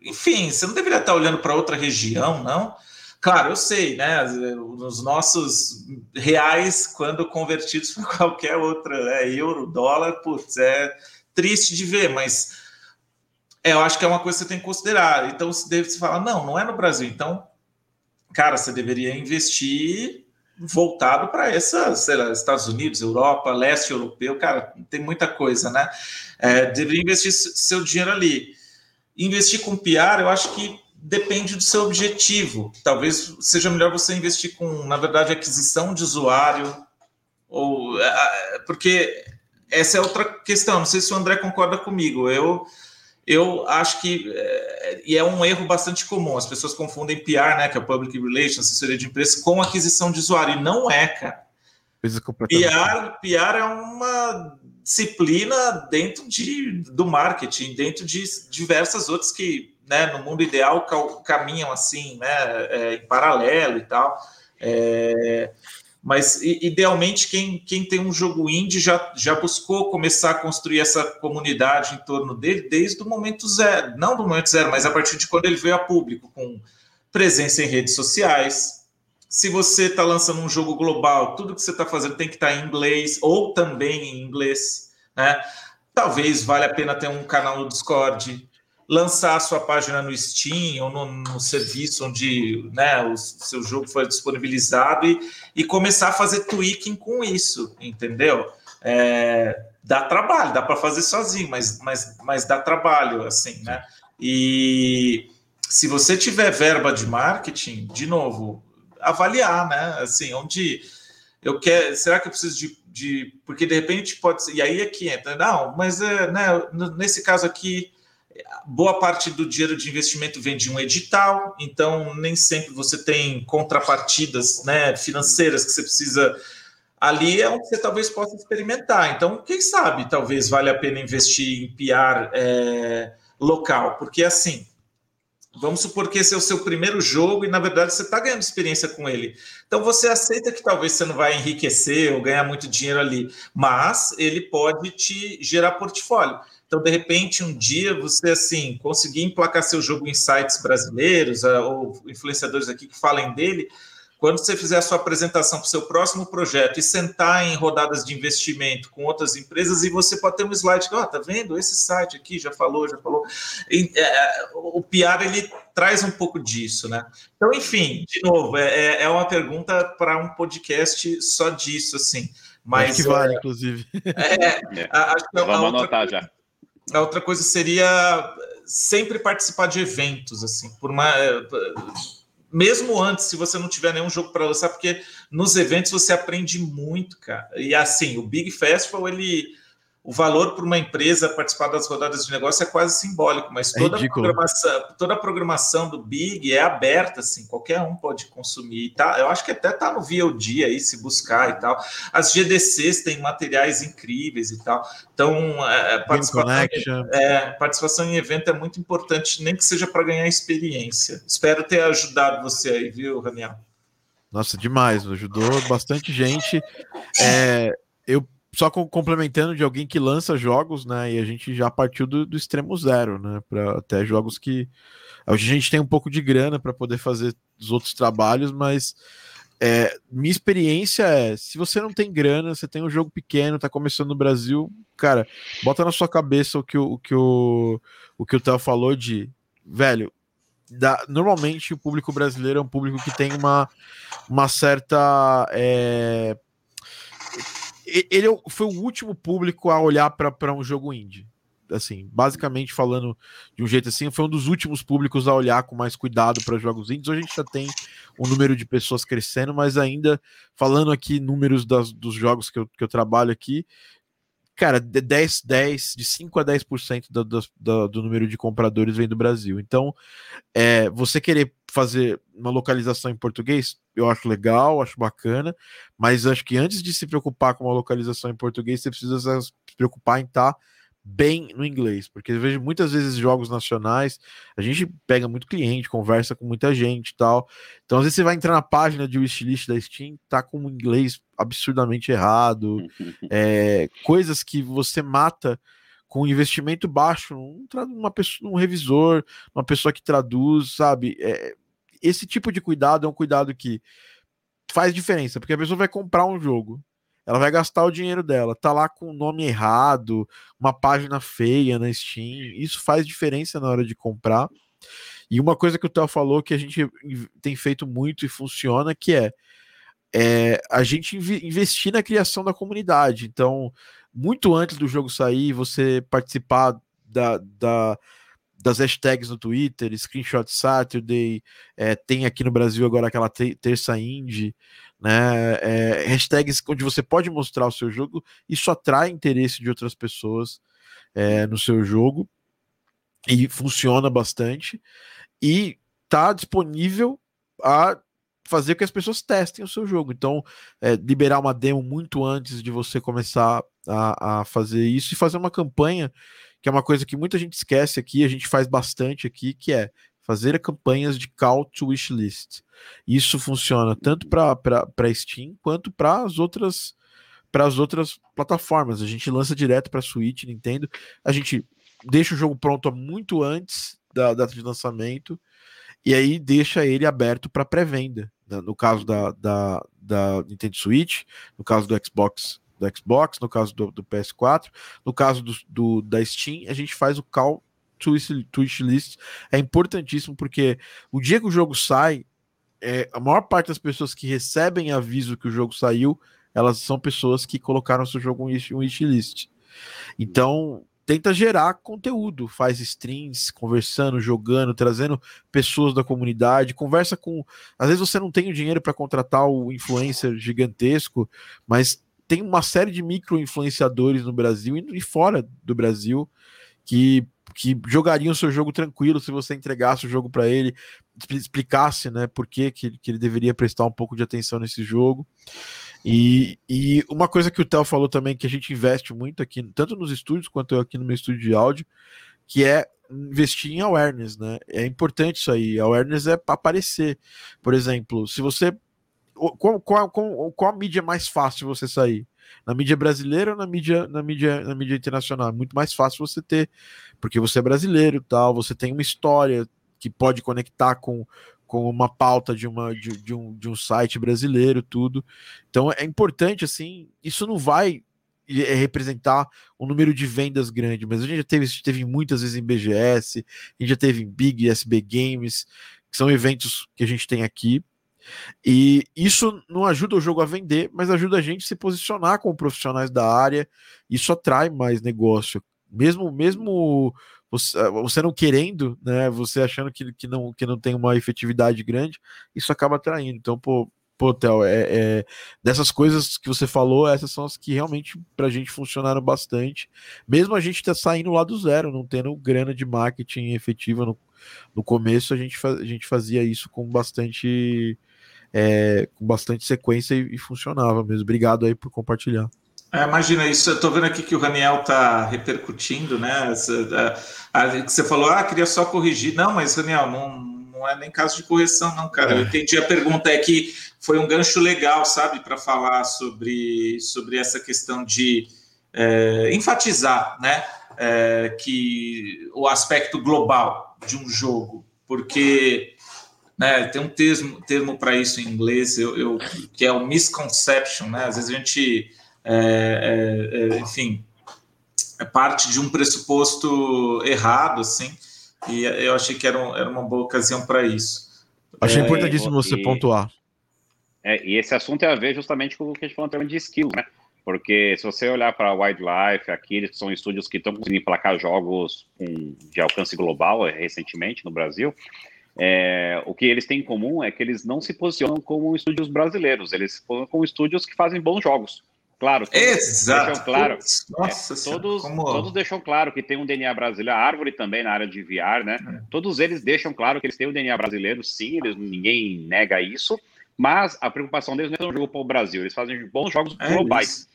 enfim, você não deveria estar olhando para outra região, não? Claro, eu sei, né? Os nossos reais, quando convertidos para qualquer outra, né? euro, dólar, putz, é triste de ver, mas é, eu acho que é uma coisa que você tem que considerar. Então, se deve se falar, não, não é no Brasil. Então, cara, você deveria investir voltado para essa, sei lá, Estados Unidos, Europa, leste europeu, cara, tem muita coisa, né? É, deveria investir seu dinheiro ali. Investir com PR, eu acho que depende do seu objetivo. Talvez seja melhor você investir com, na verdade, aquisição de usuário, ou é, é, porque essa é outra questão. Não sei se o André concorda comigo. Eu eu acho que é, e é um erro bastante comum. As pessoas confundem PR, né, que é o Public Relations, assessoria de imprensa, com aquisição de usuário. E não é, cara. PR, PR é uma disciplina dentro de, do marketing, dentro de diversas outras que, né, no mundo ideal, caminham assim, né, é, em paralelo e tal. É, mas idealmente quem, quem tem um jogo indie já, já buscou começar a construir essa comunidade em torno dele desde o momento zero, não do momento zero, mas a partir de quando ele veio a público, com presença em redes sociais. Se você está lançando um jogo global, tudo que você está fazendo tem que estar tá em inglês ou também em inglês, né? Talvez valha a pena ter um canal no Discord, lançar a sua página no Steam ou no, no serviço onde né, o seu jogo foi disponibilizado e, e começar a fazer tweaking com isso, entendeu? É, dá trabalho, dá para fazer sozinho, mas, mas, mas dá trabalho, assim, né? E se você tiver verba de marketing, de novo, avaliar, né? Assim, onde eu quero, será que eu preciso de, de porque de repente pode ser, e aí é que entra, não, mas é, né, nesse caso aqui boa parte do dinheiro de investimento vem de um edital, então nem sempre você tem contrapartidas né, financeiras que você precisa. Ali é onde você talvez possa experimentar. Então, quem sabe, talvez valha a pena investir em PR é, local, porque assim, vamos supor que esse é o seu primeiro jogo e na verdade você está ganhando experiência com ele. Então você aceita que talvez você não vai enriquecer ou ganhar muito dinheiro ali, mas ele pode te gerar portfólio. Então, de repente, um dia você assim conseguir emplacar seu jogo em sites brasileiros ah, ou influenciadores aqui que falem dele, quando você fizer a sua apresentação para o seu próximo projeto e sentar em rodadas de investimento com outras empresas, e você pode ter um slide que, ó, oh, tá vendo? Esse site aqui já falou, já falou. E, é, o PR ele traz um pouco disso, né? Então, enfim, de novo, é, é, é uma pergunta para um podcast só disso, assim. Mas, acho que vale, é, inclusive. É, é. acho que Vamos anotar já. A outra coisa seria sempre participar de eventos, assim, por uma mesmo antes, se você não tiver nenhum jogo para lançar, porque nos eventos você aprende muito, cara. E assim, o Big Festival, ele o valor para uma empresa participar das rodadas de negócio é quase simbólico, mas é toda, é a, programação, toda a programação do Big é aberta, assim, qualquer um pode consumir. Tá? Eu acho que até tá no VOD aí, se buscar e tal. As GDCs têm materiais incríveis e tal. Então, é, é participação, é, participação em evento é muito importante, nem que seja para ganhar experiência. Espero ter ajudado você aí, viu, Raniel? Nossa, demais, ajudou bastante gente. É, eu só complementando de alguém que lança jogos, né? E a gente já partiu do, do extremo zero, né? Para até jogos que a gente tem um pouco de grana para poder fazer os outros trabalhos, mas é, minha experiência é: se você não tem grana, você tem um jogo pequeno, tá começando no Brasil, cara, bota na sua cabeça o que o, o que o, o que o Theo falou de velho. Da, normalmente o público brasileiro é um público que tem uma, uma certa é, ele é foi o último público a olhar para um jogo indie. Assim, basicamente falando de um jeito assim, foi um dos últimos públicos a olhar com mais cuidado para jogos indies. Hoje a gente já tem um número de pessoas crescendo, mas ainda falando aqui números das, dos jogos que eu, que eu trabalho aqui, cara, de 10, 10, de 5 a 10% do, do, do, número de compradores vem do Brasil. Então, é, você querer fazer uma localização em português, eu acho legal, acho bacana, mas acho que antes de se preocupar com uma localização em português, você precisa se preocupar em estar tá bem no inglês, porque eu vejo muitas vezes jogos nacionais, a gente pega muito cliente, conversa com muita gente e tal. Então, às vezes você vai entrar na página de wishlist da Steam, tá com o inglês absurdamente errado, é, coisas que você mata com investimento baixo, um, uma pessoa, um revisor, uma pessoa que traduz, sabe? É, esse tipo de cuidado é um cuidado que faz diferença, porque a pessoa vai comprar um jogo, ela vai gastar o dinheiro dela, tá lá com o nome errado, uma página feia na Steam, isso faz diferença na hora de comprar. E uma coisa que o Theo falou que a gente tem feito muito e funciona, que é, é a gente investir na criação da comunidade. Então, muito antes do jogo sair, você participar da, da das hashtags no Twitter, Screenshot Saturday, é, tem aqui no Brasil agora aquela terça indie, né? É, hashtags onde você pode mostrar o seu jogo, isso atrai interesse de outras pessoas é, no seu jogo e funciona bastante e tá disponível a fazer com que as pessoas testem o seu jogo. Então, é, liberar uma demo muito antes de você começar a, a fazer isso e fazer uma campanha que é uma coisa que muita gente esquece aqui, a gente faz bastante aqui, que é fazer campanhas de call to wish list. Isso funciona tanto para Steam quanto para as outras para as outras plataformas. A gente lança direto para Switch, Nintendo. A gente deixa o jogo pronto muito antes da data de lançamento e aí deixa ele aberto para pré-venda. Né? No caso da, da, da Nintendo Switch, no caso do Xbox do Xbox, no caso do, do PS4, no caso do, do, da Steam, a gente faz o call to wish list. É importantíssimo porque o dia que o jogo sai, é, a maior parte das pessoas que recebem aviso que o jogo saiu, elas são pessoas que colocaram seu jogo em um wishlist. Então, tenta gerar conteúdo, faz streams, conversando, jogando, trazendo pessoas da comunidade, conversa com. Às vezes você não tem o dinheiro para contratar o influencer gigantesco, mas tem uma série de micro influenciadores no Brasil e fora do Brasil que, que jogariam o seu jogo tranquilo se você entregasse o jogo para ele, explicasse né, por que, que, que ele deveria prestar um pouco de atenção nesse jogo. E, e uma coisa que o Theo falou também, que a gente investe muito aqui, tanto nos estúdios quanto eu aqui no meu estúdio de áudio, que é investir em awareness, né? É importante isso aí. Awareness é para aparecer. Por exemplo, se você qual, qual, qual, qual a mídia é mais fácil você sair? Na mídia brasileira ou na mídia, na mídia, na mídia internacional? É muito mais fácil você ter, porque você é brasileiro tal, você tem uma história que pode conectar com, com uma pauta de, uma, de, de, um, de um site brasileiro, tudo. Então é importante, assim, isso não vai é, representar um número de vendas grande, mas a gente já teve, teve muitas vezes em BGS, a gente já teve em Big SB Games, que são eventos que a gente tem aqui. E isso não ajuda o jogo a vender, mas ajuda a gente a se posicionar como profissionais da área. Isso atrai mais negócio. Mesmo, mesmo você, não querendo, né? Você achando que, que, não, que não tem uma efetividade grande, isso acaba atraindo. Então, pô, Pô, é, é, dessas coisas que você falou, essas são as que realmente pra gente funcionaram bastante. Mesmo a gente tá saindo lá do zero, não tendo grana de marketing efetiva no, no começo, a gente, a gente fazia isso com bastante, é, com bastante sequência e, e, funcionava mesmo. Obrigado aí por compartilhar. É, imagina isso, eu tô vendo aqui que o Raniel tá repercutindo, né? A, a, a, que você falou, ah, queria só corrigir. Não, mas Raniel, não não é nem caso de correção, não, cara. É. Eu entendi a pergunta, é que foi um gancho legal, sabe, para falar sobre, sobre essa questão de é, enfatizar, né, é, que o aspecto global de um jogo, porque né, tem um termo, termo para isso em inglês, eu, eu, que é o misconception, né? Às vezes a gente, é, é, é enfim, é parte de um pressuposto errado, assim, e eu achei que era, um, era uma boa ocasião para isso. Achei é, importantíssimo você pontuar. É, e esse assunto tem a ver justamente com o que a gente falou em de skill, né? Porque se você olhar para a Wildlife, aqui eles são estúdios que estão conseguindo emplacar jogos com, de alcance global é, recentemente no Brasil. É, o que eles têm em comum é que eles não se posicionam como estúdios brasileiros, eles se posicionam como estúdios que fazem bons jogos. Claro, Exato. deixam claro. Nossa, é, todos, como... todos deixam claro que tem um DNA brasileiro, a árvore também na área de VR, né? É. Todos eles deixam claro que eles têm o um DNA brasileiro, sim, eles, ninguém nega isso, mas a preocupação deles não é fazer um jogo para o Brasil, eles fazem bons jogos é globais.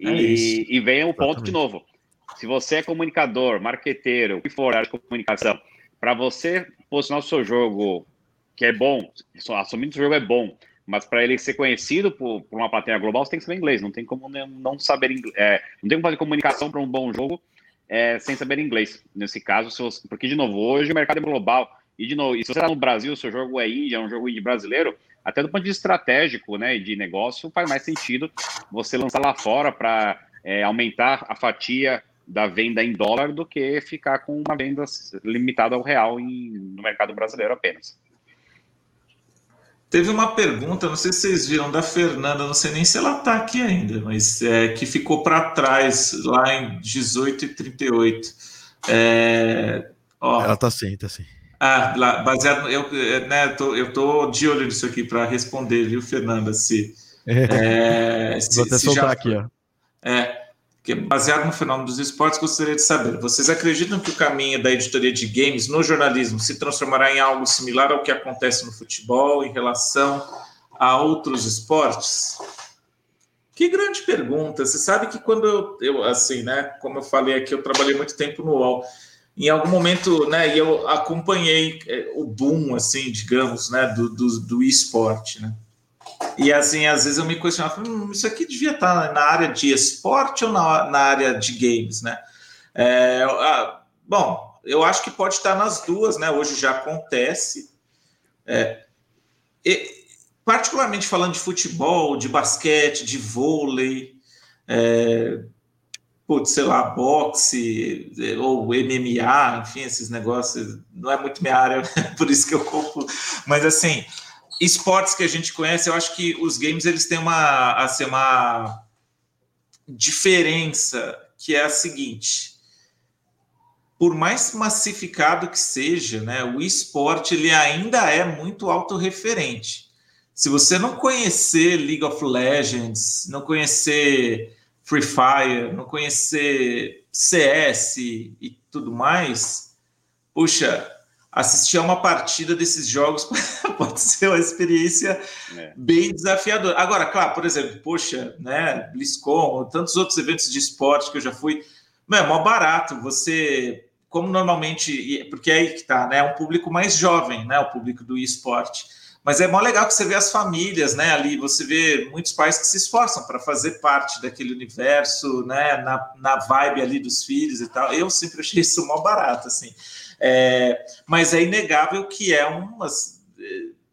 É e, e vem o ponto de novo. Se você é comunicador, marqueteiro, o que for área de comunicação, para você posicionar o seu jogo que é bom, assumindo que o jogo é bom, mas para ele ser conhecido por, por, uma plateia global, você tem que saber inglês. Não tem como não saber inglês. É, não tem como fazer comunicação para um bom jogo é, sem saber inglês. Nesse caso, você, porque, de novo, hoje o mercado é global. E, de novo, e se você está no Brasil, seu jogo é índia, é um jogo indie brasileiro, até do ponto de vista estratégico né, de negócio, faz mais sentido você lançar lá fora para é, aumentar a fatia da venda em dólar do que ficar com uma venda limitada ao real em, no mercado brasileiro apenas. Teve uma pergunta, não sei se vocês viram, da Fernanda, não sei nem se ela está aqui ainda, mas é, que ficou para trás, lá em 18 e 38. É, ó, ela está sim, está sim. Ah, lá, baseado, eu, é, né, tô, eu tô de olho nisso aqui para responder, viu, Fernanda? Se, é, se, Vou até soltar já, aqui, ó. É, que baseado no fenômeno dos esportes, gostaria de saber: vocês acreditam que o caminho da editoria de games no jornalismo se transformará em algo similar ao que acontece no futebol em relação a outros esportes? Que grande pergunta. Você sabe que quando eu, eu assim, né, como eu falei aqui, eu trabalhei muito tempo no UOL. Em algum momento, né, eu acompanhei é, o boom, assim, digamos, né, do, do, do esporte, né? E assim, às vezes eu me questionava, hum, isso aqui devia estar na área de esporte ou na, na área de games, né? É, ah, bom, eu acho que pode estar nas duas, né? Hoje já acontece. É, e, particularmente falando de futebol, de basquete, de vôlei, é, putz, sei lá, boxe ou MMA, enfim, esses negócios, não é muito minha área, por isso que eu compro, mas assim, esportes que a gente conhece, eu acho que os games eles têm uma, assim, uma diferença que é a seguinte: por mais massificado que seja, né, o esporte ele ainda é muito autorreferente. Se você não conhecer League of Legends, não conhecer Free Fire, não conhecer CS e tudo mais, puxa, assistir a uma partida desses jogos pode ser uma experiência é. bem desafiadora. Agora, claro, por exemplo, poxa, né, BlizzCon, tantos outros eventos de esporte que eu já fui, é mó barato. Você, como normalmente, porque é aí que tá, né, é um público mais jovem, né, o público do esporte. Mas é mó legal que você vê as famílias, né, ali, você vê muitos pais que se esforçam para fazer parte daquele universo, né, na, na vibe ali dos filhos e tal. Eu sempre achei isso mó barato, assim. É, mas é inegável que é umas.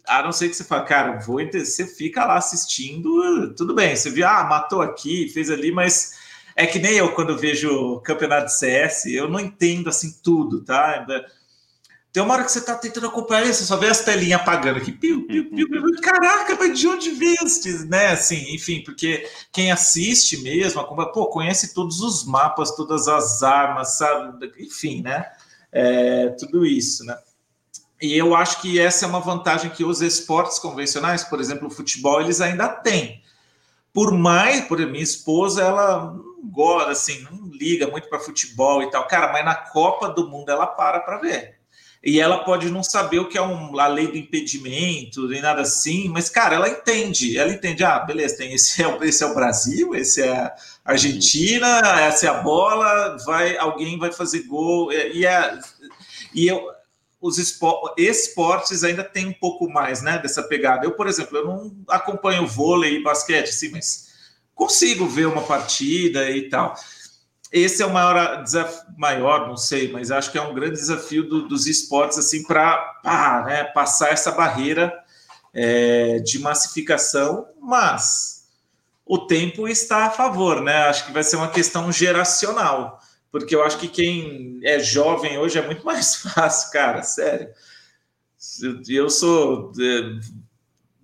a não ser que você fale, cara, vou você fica lá assistindo, tudo bem, você viu, ah, matou aqui, fez ali, mas é que nem eu quando vejo campeonato de CS, eu não entendo assim tudo, tá? Tem uma hora que você tá tentando acompanhar isso, só vê as telinhas apagando aqui. Piu, piu, piu, piu. Caraca, mas de onde veio né? Assim, enfim, porque quem assiste mesmo, acompanha, pô, conhece todos os mapas, todas as armas, sabe? Enfim, né? É, tudo isso, né? E eu acho que essa é uma vantagem que os esportes convencionais, por exemplo, o futebol, eles ainda têm. Por mais, por minha esposa, ela gosta, assim, não liga muito para futebol e tal. Cara, mas na Copa do Mundo ela para para ver. E ela pode não saber o que é um, a lei do impedimento, nem nada assim, mas, cara, ela entende. Ela entende, ah, beleza, tem esse é, esse é o Brasil, esse é a Argentina, essa é a bola, vai, alguém vai fazer gol. E, é, e eu, os esportes ainda tem um pouco mais né, dessa pegada. Eu, por exemplo, eu não acompanho vôlei e basquete, assim, mas consigo ver uma partida e tal. Esse é o maior desafio, maior, não sei, mas acho que é um grande desafio do, dos esportes assim para né, passar essa barreira é, de massificação, mas o tempo está a favor, né? Acho que vai ser uma questão geracional porque eu acho que quem é jovem hoje é muito mais fácil, cara, sério. Eu sou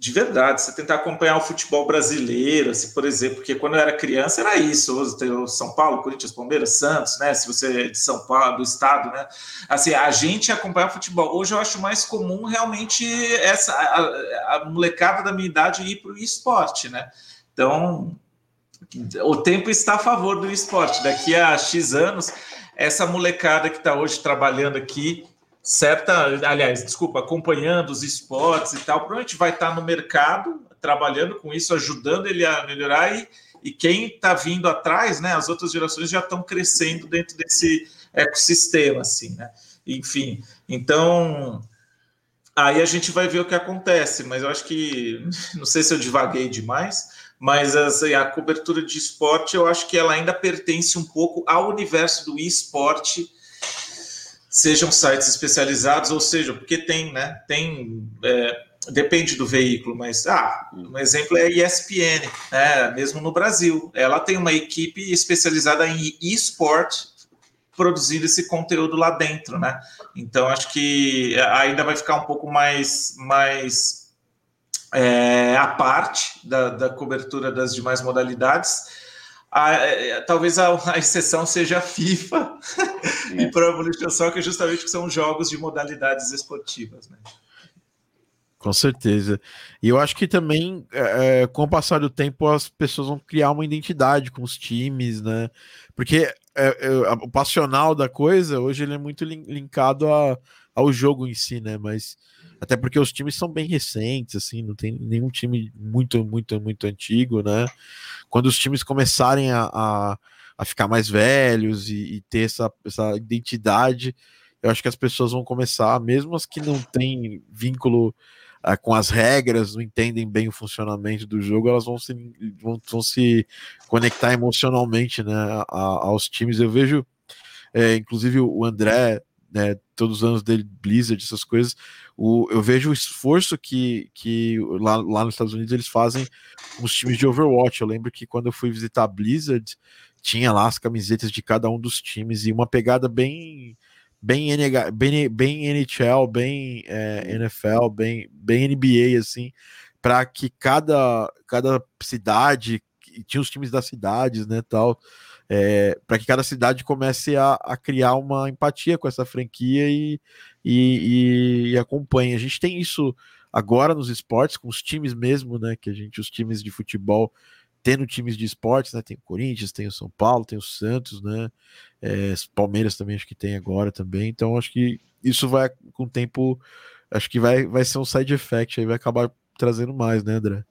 de verdade, você tentar acompanhar o futebol brasileiro, assim, por exemplo, porque quando eu era criança era isso, São Paulo, Corinthians, Palmeiras, Santos, né? Se você é de São Paulo, do estado, né? Assim, a gente acompanhar futebol. Hoje eu acho mais comum realmente essa a, a molecada da minha idade ir para o esporte, né? Então, o tempo está a favor do esporte. Daqui a X anos, essa molecada que está hoje trabalhando aqui, certa, aliás, desculpa, acompanhando os esportes e tal, provavelmente vai estar no mercado trabalhando com isso, ajudando ele a melhorar e, e quem está vindo atrás, né? As outras gerações já estão crescendo dentro desse ecossistema, assim, né? Enfim, então aí a gente vai ver o que acontece, mas eu acho que não sei se eu divaguei demais mas assim, a cobertura de esporte eu acho que ela ainda pertence um pouco ao universo do esporte, sejam sites especializados, ou seja, porque tem, né? Tem. É, depende do veículo, mas ah, um exemplo é a ESPN, né, mesmo no Brasil. Ela tem uma equipe especializada em esporte produzindo esse conteúdo lá dentro, né? Então acho que ainda vai ficar um pouco mais mais é, a parte da, da, cobertura das demais modalidades. A, é, talvez a, a, exceção seja a FIFA é. e Pro Evolution Soccer, justamente que são jogos de modalidades esportivas. Né? Com certeza. E eu acho que também, é, é com o passar do tempo, as pessoas vão criar uma identidade com os times, né? Porque é, é, o passional da coisa, hoje ele é muito linkado a, ao jogo em si, né? Mas até porque os times são bem recentes, assim, não tem nenhum time muito, muito, muito antigo, né? Quando os times começarem a, a, a ficar mais velhos e, e, ter essa, essa identidade, eu acho que as pessoas vão começar, mesmo as que não têm vínculo uh, com as regras, não entendem bem o funcionamento do jogo, elas vão se, vão, vão se conectar emocionalmente né, a, aos times. Eu vejo, é, inclusive, o André né, todos os anos dele, Blizzard, essas coisas, o, eu vejo o esforço que, que lá, lá nos Estados Unidos eles fazem com os times de Overwatch. Eu lembro que quando eu fui visitar a Blizzard, tinha lá as camisetas de cada um dos times e uma pegada bem bem, NH, bem, bem NHL, bem é, NFL, bem, bem NBA, assim, para que cada, cada cidade, tinha os times das cidades, né, tal, é, para que cada cidade comece a, a, criar uma empatia com essa franquia e, e, e, acompanhe. A gente tem isso agora nos esportes, com os times mesmo, né? Que a gente, os times de futebol, tendo times de esportes, né? Tem o Corinthians, tem o São Paulo, tem o Santos, né? É, Palmeiras também acho que tem agora também. Então acho que isso vai com o tempo, acho que vai, vai ser um side effect aí, vai acabar trazendo mais, né, André?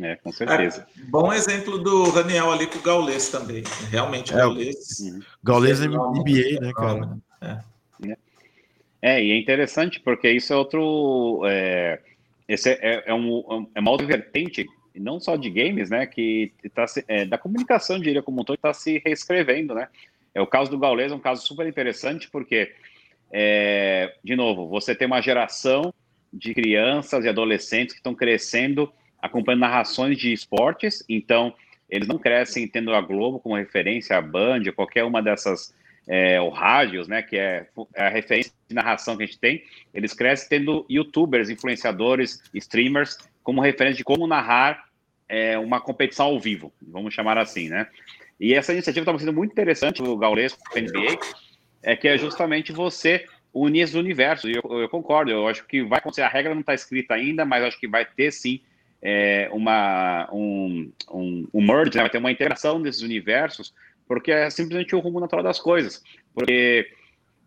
É, com certeza. É, bom exemplo do Daniel ali com o Gaules também. Realmente, é, Gaules. Uhum. Gaules é NBA, né, cara? É. é. é. e é interessante porque isso é outro. É, esse é, é, um, é uma outra vertente, não só de games, né? Que está é, da comunicação, diria como um todo, está se reescrevendo, né? É o caso do Gaules, é um caso super interessante, porque, é, de novo, você tem uma geração de crianças e adolescentes que estão crescendo acompanhando narrações de esportes, então eles não crescem tendo a Globo como referência, a Band, qualquer uma dessas, é, o rádios, né, que é, é a referência de narração que a gente tem, eles crescem tendo youtubers, influenciadores, streamers, como referência de como narrar é, uma competição ao vivo, vamos chamar assim, né? E essa iniciativa está sendo muito interessante, o Gaules a NBA, é que é justamente você unir os universos. E eu, eu, concordo, eu acho que vai acontecer. A regra não está escrita ainda, mas acho que vai ter sim é, uma, um, um, um merge, né? vai ter uma integração desses universos, porque é simplesmente o rumo natural das coisas. Porque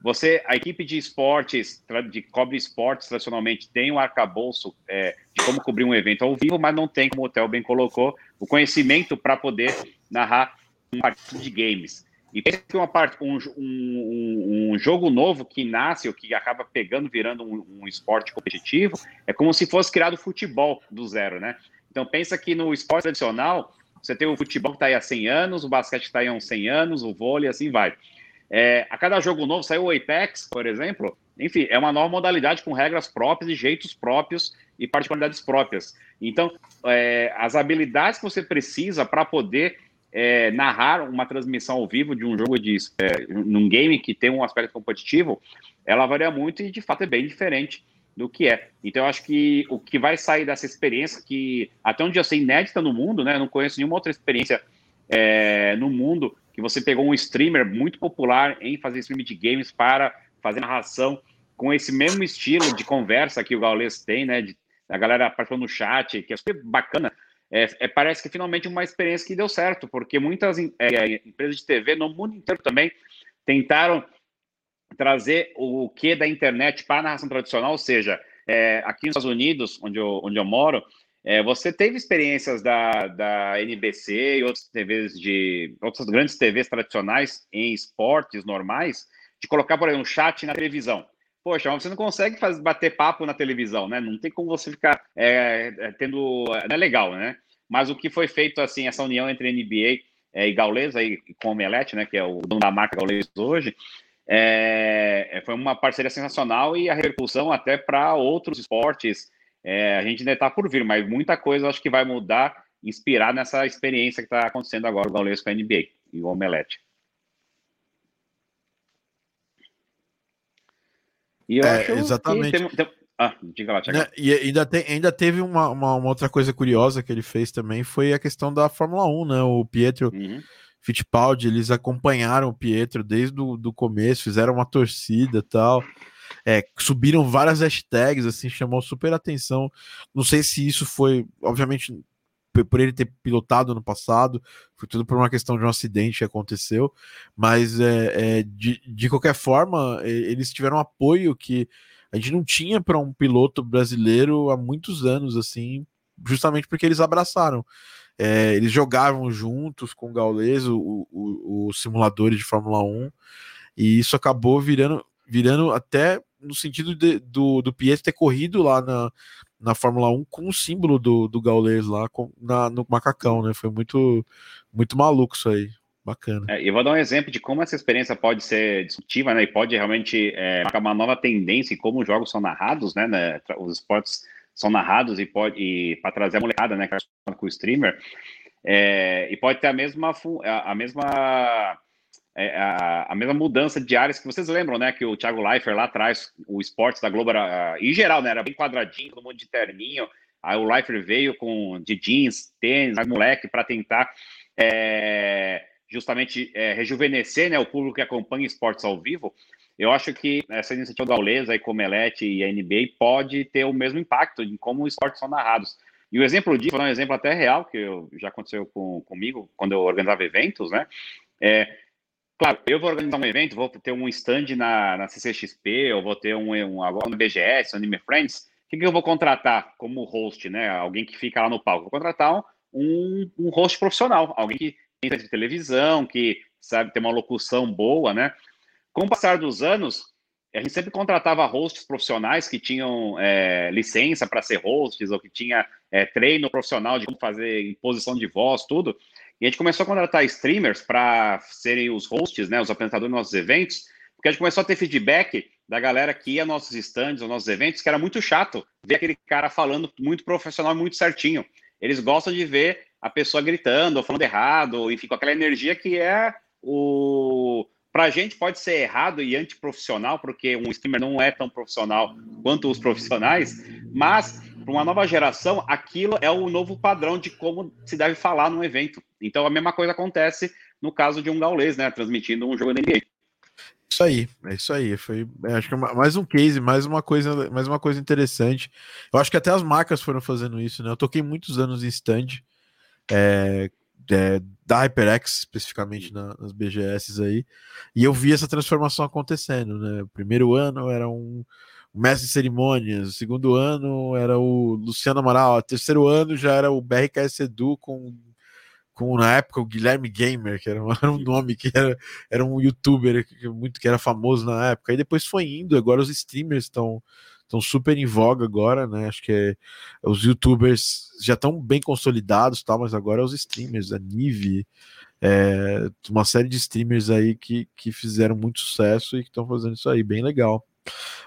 você, a equipe de esportes, de cobre esportes, tradicionalmente tem um arcabouço é, de como cobrir um evento ao vivo, mas não tem, como o Hotel bem colocou, o conhecimento para poder narrar um partido de games. E pensa que uma parte, um, um, um, jogo novo que nasce ou que acaba pegando, virando um, um, esporte competitivo, é como se fosse criado futebol do zero, né? Então pensa que no esporte tradicional, você tem o futebol que está aí há 100 anos, o basquete está aí há uns 100 anos, o vôlei, assim vai. É, a cada jogo novo, saiu o Apex, por exemplo, enfim, é uma nova modalidade com regras próprias e jeitos próprios e particularidades próprias. Então, é, as habilidades que você precisa para poder é, narrar uma transmissão ao vivo de um jogo de é, num game que tem um aspecto competitivo, ela varia muito e de fato é bem diferente do que é. Então eu acho que o que vai sair dessa experiência que até onde eu sei inédita no mundo, né? Não conheço nenhuma outra experiência é, no mundo que você pegou um streamer muito popular em fazer stream de games para fazer narração com esse mesmo estilo de conversa que o Gaules tem, né? De, a galera participando no chat, que é super bacana é, é, parece que finalmente uma experiência que deu certo, porque muitas é, empresas de TV no mundo inteiro também tentaram trazer o que da internet para a narração tradicional, ou seja, é, aqui nos Estados Unidos, onde eu, onde eu moro, é, você teve experiências da, da NBC e outras TVs de outras grandes TVs tradicionais em esportes normais, de colocar, por exemplo, um chat na televisão poxa, você não consegue fazer, bater papo na televisão, né? Não tem como você ficar é, é, tendo. Não é legal, né? Mas o que foi feito, assim, essa união entre NBA é, e Gaules, aí, com o Omelete, né? Que é o dono da marca Gaules hoje, é, é, foi uma parceria sensacional e a repercussão até para outros esportes. É, a gente ainda está por vir, mas muita coisa acho que vai mudar, inspirar nessa experiência que está acontecendo agora o Gaules com a NBA e o Omelete. E eu é, acho exatamente. que tem, tem... Ah, diga lá, Thiago. Né, e ainda, tem, ainda teve uma, uma, uma, outra coisa curiosa que ele fez também, foi a questão da Fórmula 1, né? O Pietro uhum. Fittipaldi, eles acompanharam o Pietro desde o começo, fizeram uma torcida e tal. É, subiram várias hashtags, assim, chamou super atenção. Não sei se isso foi, obviamente, por ele ter pilotado no passado, foi tudo por uma questão de um acidente que aconteceu, mas é, é de, de qualquer forma, eles tiveram apoio que a gente não tinha para um piloto brasileiro há muitos anos, assim, justamente porque eles abraçaram. É, eles jogavam juntos com o Gaules, o, o, o simulador de Fórmula 1, e isso acabou virando, virando até no sentido de, do, do Pietro ter corrido lá na, na Fórmula 1 com o símbolo do, do Gaules lá com, na, no macacão, né? Foi muito, muito maluco isso aí. Bacana. É, eu vou dar um exemplo de como essa experiência pode ser disruptiva, né? E pode realmente é, marcar uma nova tendência em como os jogos são narrados, né? né os esportes são narrados e pode para trazer a molecada, né? Com o streamer. É, e pode ter a mesma a, a mesma a, a, mesma mudança de áreas que vocês lembram, né? Que o Thiago Leifert lá atrás, o esportes da Globo era, em geral, né? Era bem quadradinho, todo mundo de terninho. Aí o Leifert veio com de jeans, tênis, moleque, para tentar é, justamente é, rejuvenescer né, o público que acompanha esportes ao vivo. Eu acho que essa iniciativa da Aulesa, a Comelete e a NBA pode ter o mesmo impacto em como os esportes são narrados. E o exemplo disso, foi um exemplo até real, que eu, já aconteceu com, comigo quando eu organizava eventos, né? É, Claro, eu vou organizar um evento, vou ter um stand na, na CCXP, eu vou ter um, um agora no BGS, Anime Friends. O que, que eu vou contratar como host, né? Alguém que fica lá no palco. Vou contratar um, um host profissional, alguém que tem de televisão, que sabe ter uma locução boa, né? Com o passar dos anos, a gente sempre contratava hosts profissionais que tinham é, licença para ser hosts ou que tinha é, treino profissional de como fazer imposição de voz, tudo. E a gente começou a contratar streamers para serem os hosts, né, os apresentadores dos nossos eventos, porque a gente começou a ter feedback da galera que ia nossos stands, aos nossos eventos, que era muito chato ver aquele cara falando muito profissional, muito certinho. Eles gostam de ver a pessoa gritando, ou falando errado, ou, enfim, com aquela energia que é o. Para a gente pode ser errado e antiprofissional, porque um streamer não é tão profissional quanto os profissionais, mas para uma nova geração, aquilo é o novo padrão de como se deve falar num evento. Então a mesma coisa acontece no caso de um gaulês, né, transmitindo um jogo da NBA. Isso aí, é isso aí. Foi, é, acho que é mais um case, mais uma coisa, mais uma coisa interessante. Eu acho que até as marcas foram fazendo isso, né? Eu toquei muitos anos em stand é, é, da HyperX, especificamente na, nas BGS aí, e eu vi essa transformação acontecendo, né? Primeiro ano era um, mestre de cerimônias, o segundo ano era o Luciano Amaral, o terceiro ano já era o BRKS Edu com com na época o Guilherme Gamer, que era, era um nome que era, era um youtuber que, muito que era famoso na época. E depois foi indo, agora os streamers estão estão super em voga agora, né? Acho que é, os youtubers já estão bem consolidados, tal, mas agora é os streamers, a Nive, é, uma série de streamers aí que, que fizeram muito sucesso e que estão fazendo isso aí, bem legal.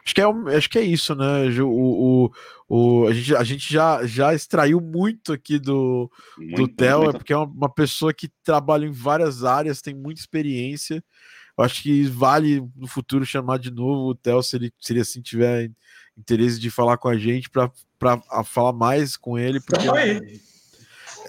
Acho que é, acho que é isso, né? O, o, o, a, gente, a gente já, já extraiu muito aqui do, muito, do Theo, muito. porque é uma, uma, pessoa que trabalha em várias áreas, tem muita experiência. Eu acho que vale no futuro chamar de novo o Theo, se ele, se ele assim tiver interesse de falar com a gente, para falar mais com ele. Porque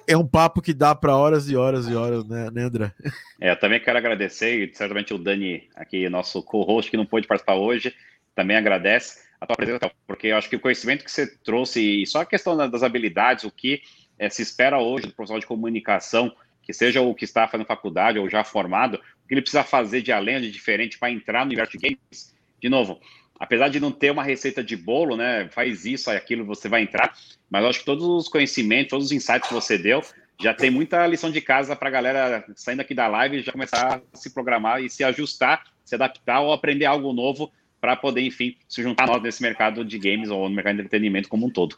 é um papo que dá para horas e horas e horas, né, né André? É, eu também quero agradecer, e certamente o Dani, aqui, nosso co-host, que não pôde participar hoje, também agradece a tua presença, porque eu acho que o conhecimento que você trouxe, e só a questão das habilidades, o que é, se espera hoje do profissional de comunicação, que seja o que está fazendo faculdade ou já formado, o que ele precisa fazer de além, de diferente para entrar no universo de games. De novo, apesar de não ter uma receita de bolo, né, faz isso, aquilo, você vai entrar, mas eu acho que todos os conhecimentos, todos os insights que você deu, já tem muita lição de casa para a galera saindo aqui da live já começar a se programar e se ajustar, se adaptar ou aprender algo novo para poder, enfim, se juntar a nós nesse mercado de games ou no mercado de entretenimento como um todo.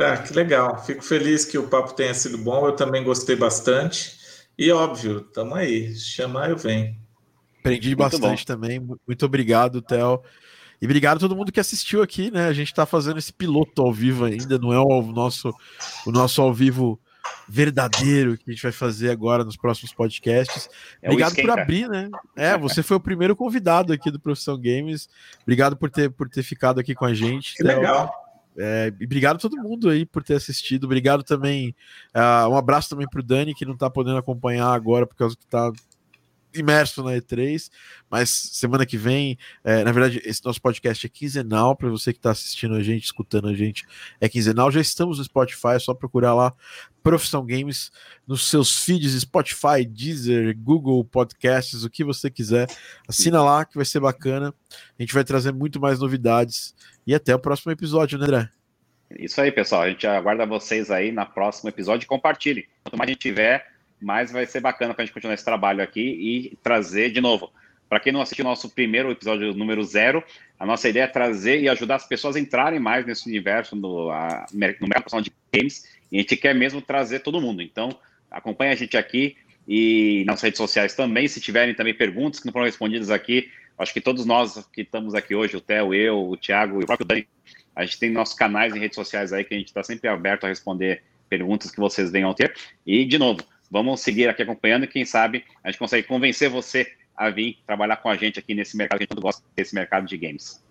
Ah, que legal. Fico feliz que o papo tenha sido bom. Eu também gostei bastante. E óbvio, tamo aí. Chamar eu venho. Aprendi Muito bastante bom. também. Muito obrigado, Theo. E obrigado a todo mundo que assistiu aqui, né? A gente está fazendo esse piloto ao vivo ainda, não é o nosso, o nosso ao vivo verdadeiro que a gente vai fazer agora nos próximos podcasts. É Obrigado por abrir, né? É, você foi o primeiro convidado aqui do Profissão Games. Obrigado por ter, por ter ficado aqui com a gente. Que legal. É, e obrigado a todo mundo aí por ter assistido. Obrigado também. Uh, um abraço também para o Dani, que não está podendo acompanhar agora por causa que está imerso na E3, mas semana que vem, é, na verdade, esse nosso podcast é quinzenal, para você que está assistindo a gente, escutando a gente, é quinzenal. Já estamos no Spotify, é só procurar lá Profissão Games nos seus feeds Spotify, Deezer, Google Podcasts, o que você quiser. Assina lá que vai ser bacana. A gente vai trazer muito mais novidades. E até o próximo episódio, né, André? Isso aí, pessoal. A gente aguarda vocês aí na próximo episódio. Compartilhe. Quanto mais a gente tiver, mais vai ser bacana para a gente continuar esse trabalho aqui e trazer de novo. Para quem não assistiu nosso primeiro episódio número zero, a nossa ideia é trazer e ajudar as pessoas a entrarem mais nesse universo no, a, no mercado de games. E a gente quer mesmo trazer todo mundo. Então, acompanhe a gente aqui e nas redes sociais também. Se tiverem também perguntas que não foram respondidas aqui, acho que todos nós que estamos aqui hoje, o Theo, eu, o Thiago e o próprio Dani, a gente tem nossos canais em redes sociais aí que a gente está sempre aberto a responder perguntas que vocês venham a ter. E, de novo, Vamos seguir aqui acompanhando e quem sabe a gente consegue convencer você a vir trabalhar com a gente aqui nesse mercado que a gente gosta, desse mercado de games.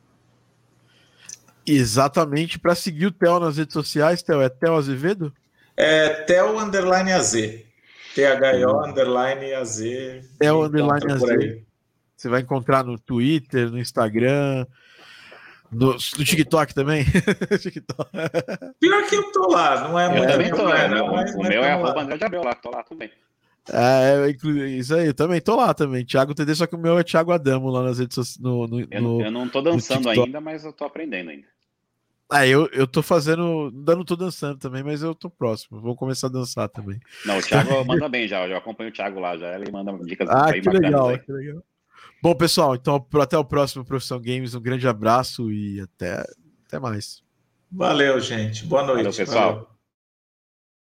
Exatamente. Para seguir o Theo nas redes sociais, Theo, é Theo Azevedo? É Theo Underline AZ. T-H-O hum. Underline AZ. Theo Underline AZ. Você vai encontrar no Twitter, no Instagram, no, no TikTok também? TikTok. Pior que eu tô lá, não é muito. Eu também tô, é, não, mas, o meu é arroba André de Abreu lá, tô lá também. É, isso aí, eu também tô lá também. Thiago TD, só que o meu é Thiago Adamo lá nas redes sociais. No, no, eu, no, eu não tô dançando ainda, mas eu tô aprendendo ainda. Ah, eu, eu tô fazendo. Ainda não tô dançando também, mas eu tô próximo. Vou começar a dançar também. Não, o Thiago manda bem já. Eu já acompanho o Thiago lá, já ele manda dicas ah, que legal, que legal. Bom, pessoal, então até o próximo Profissão Games. Um grande abraço e até, até mais. Valeu, gente. Boa noite. Valeu, pessoal. Valeu.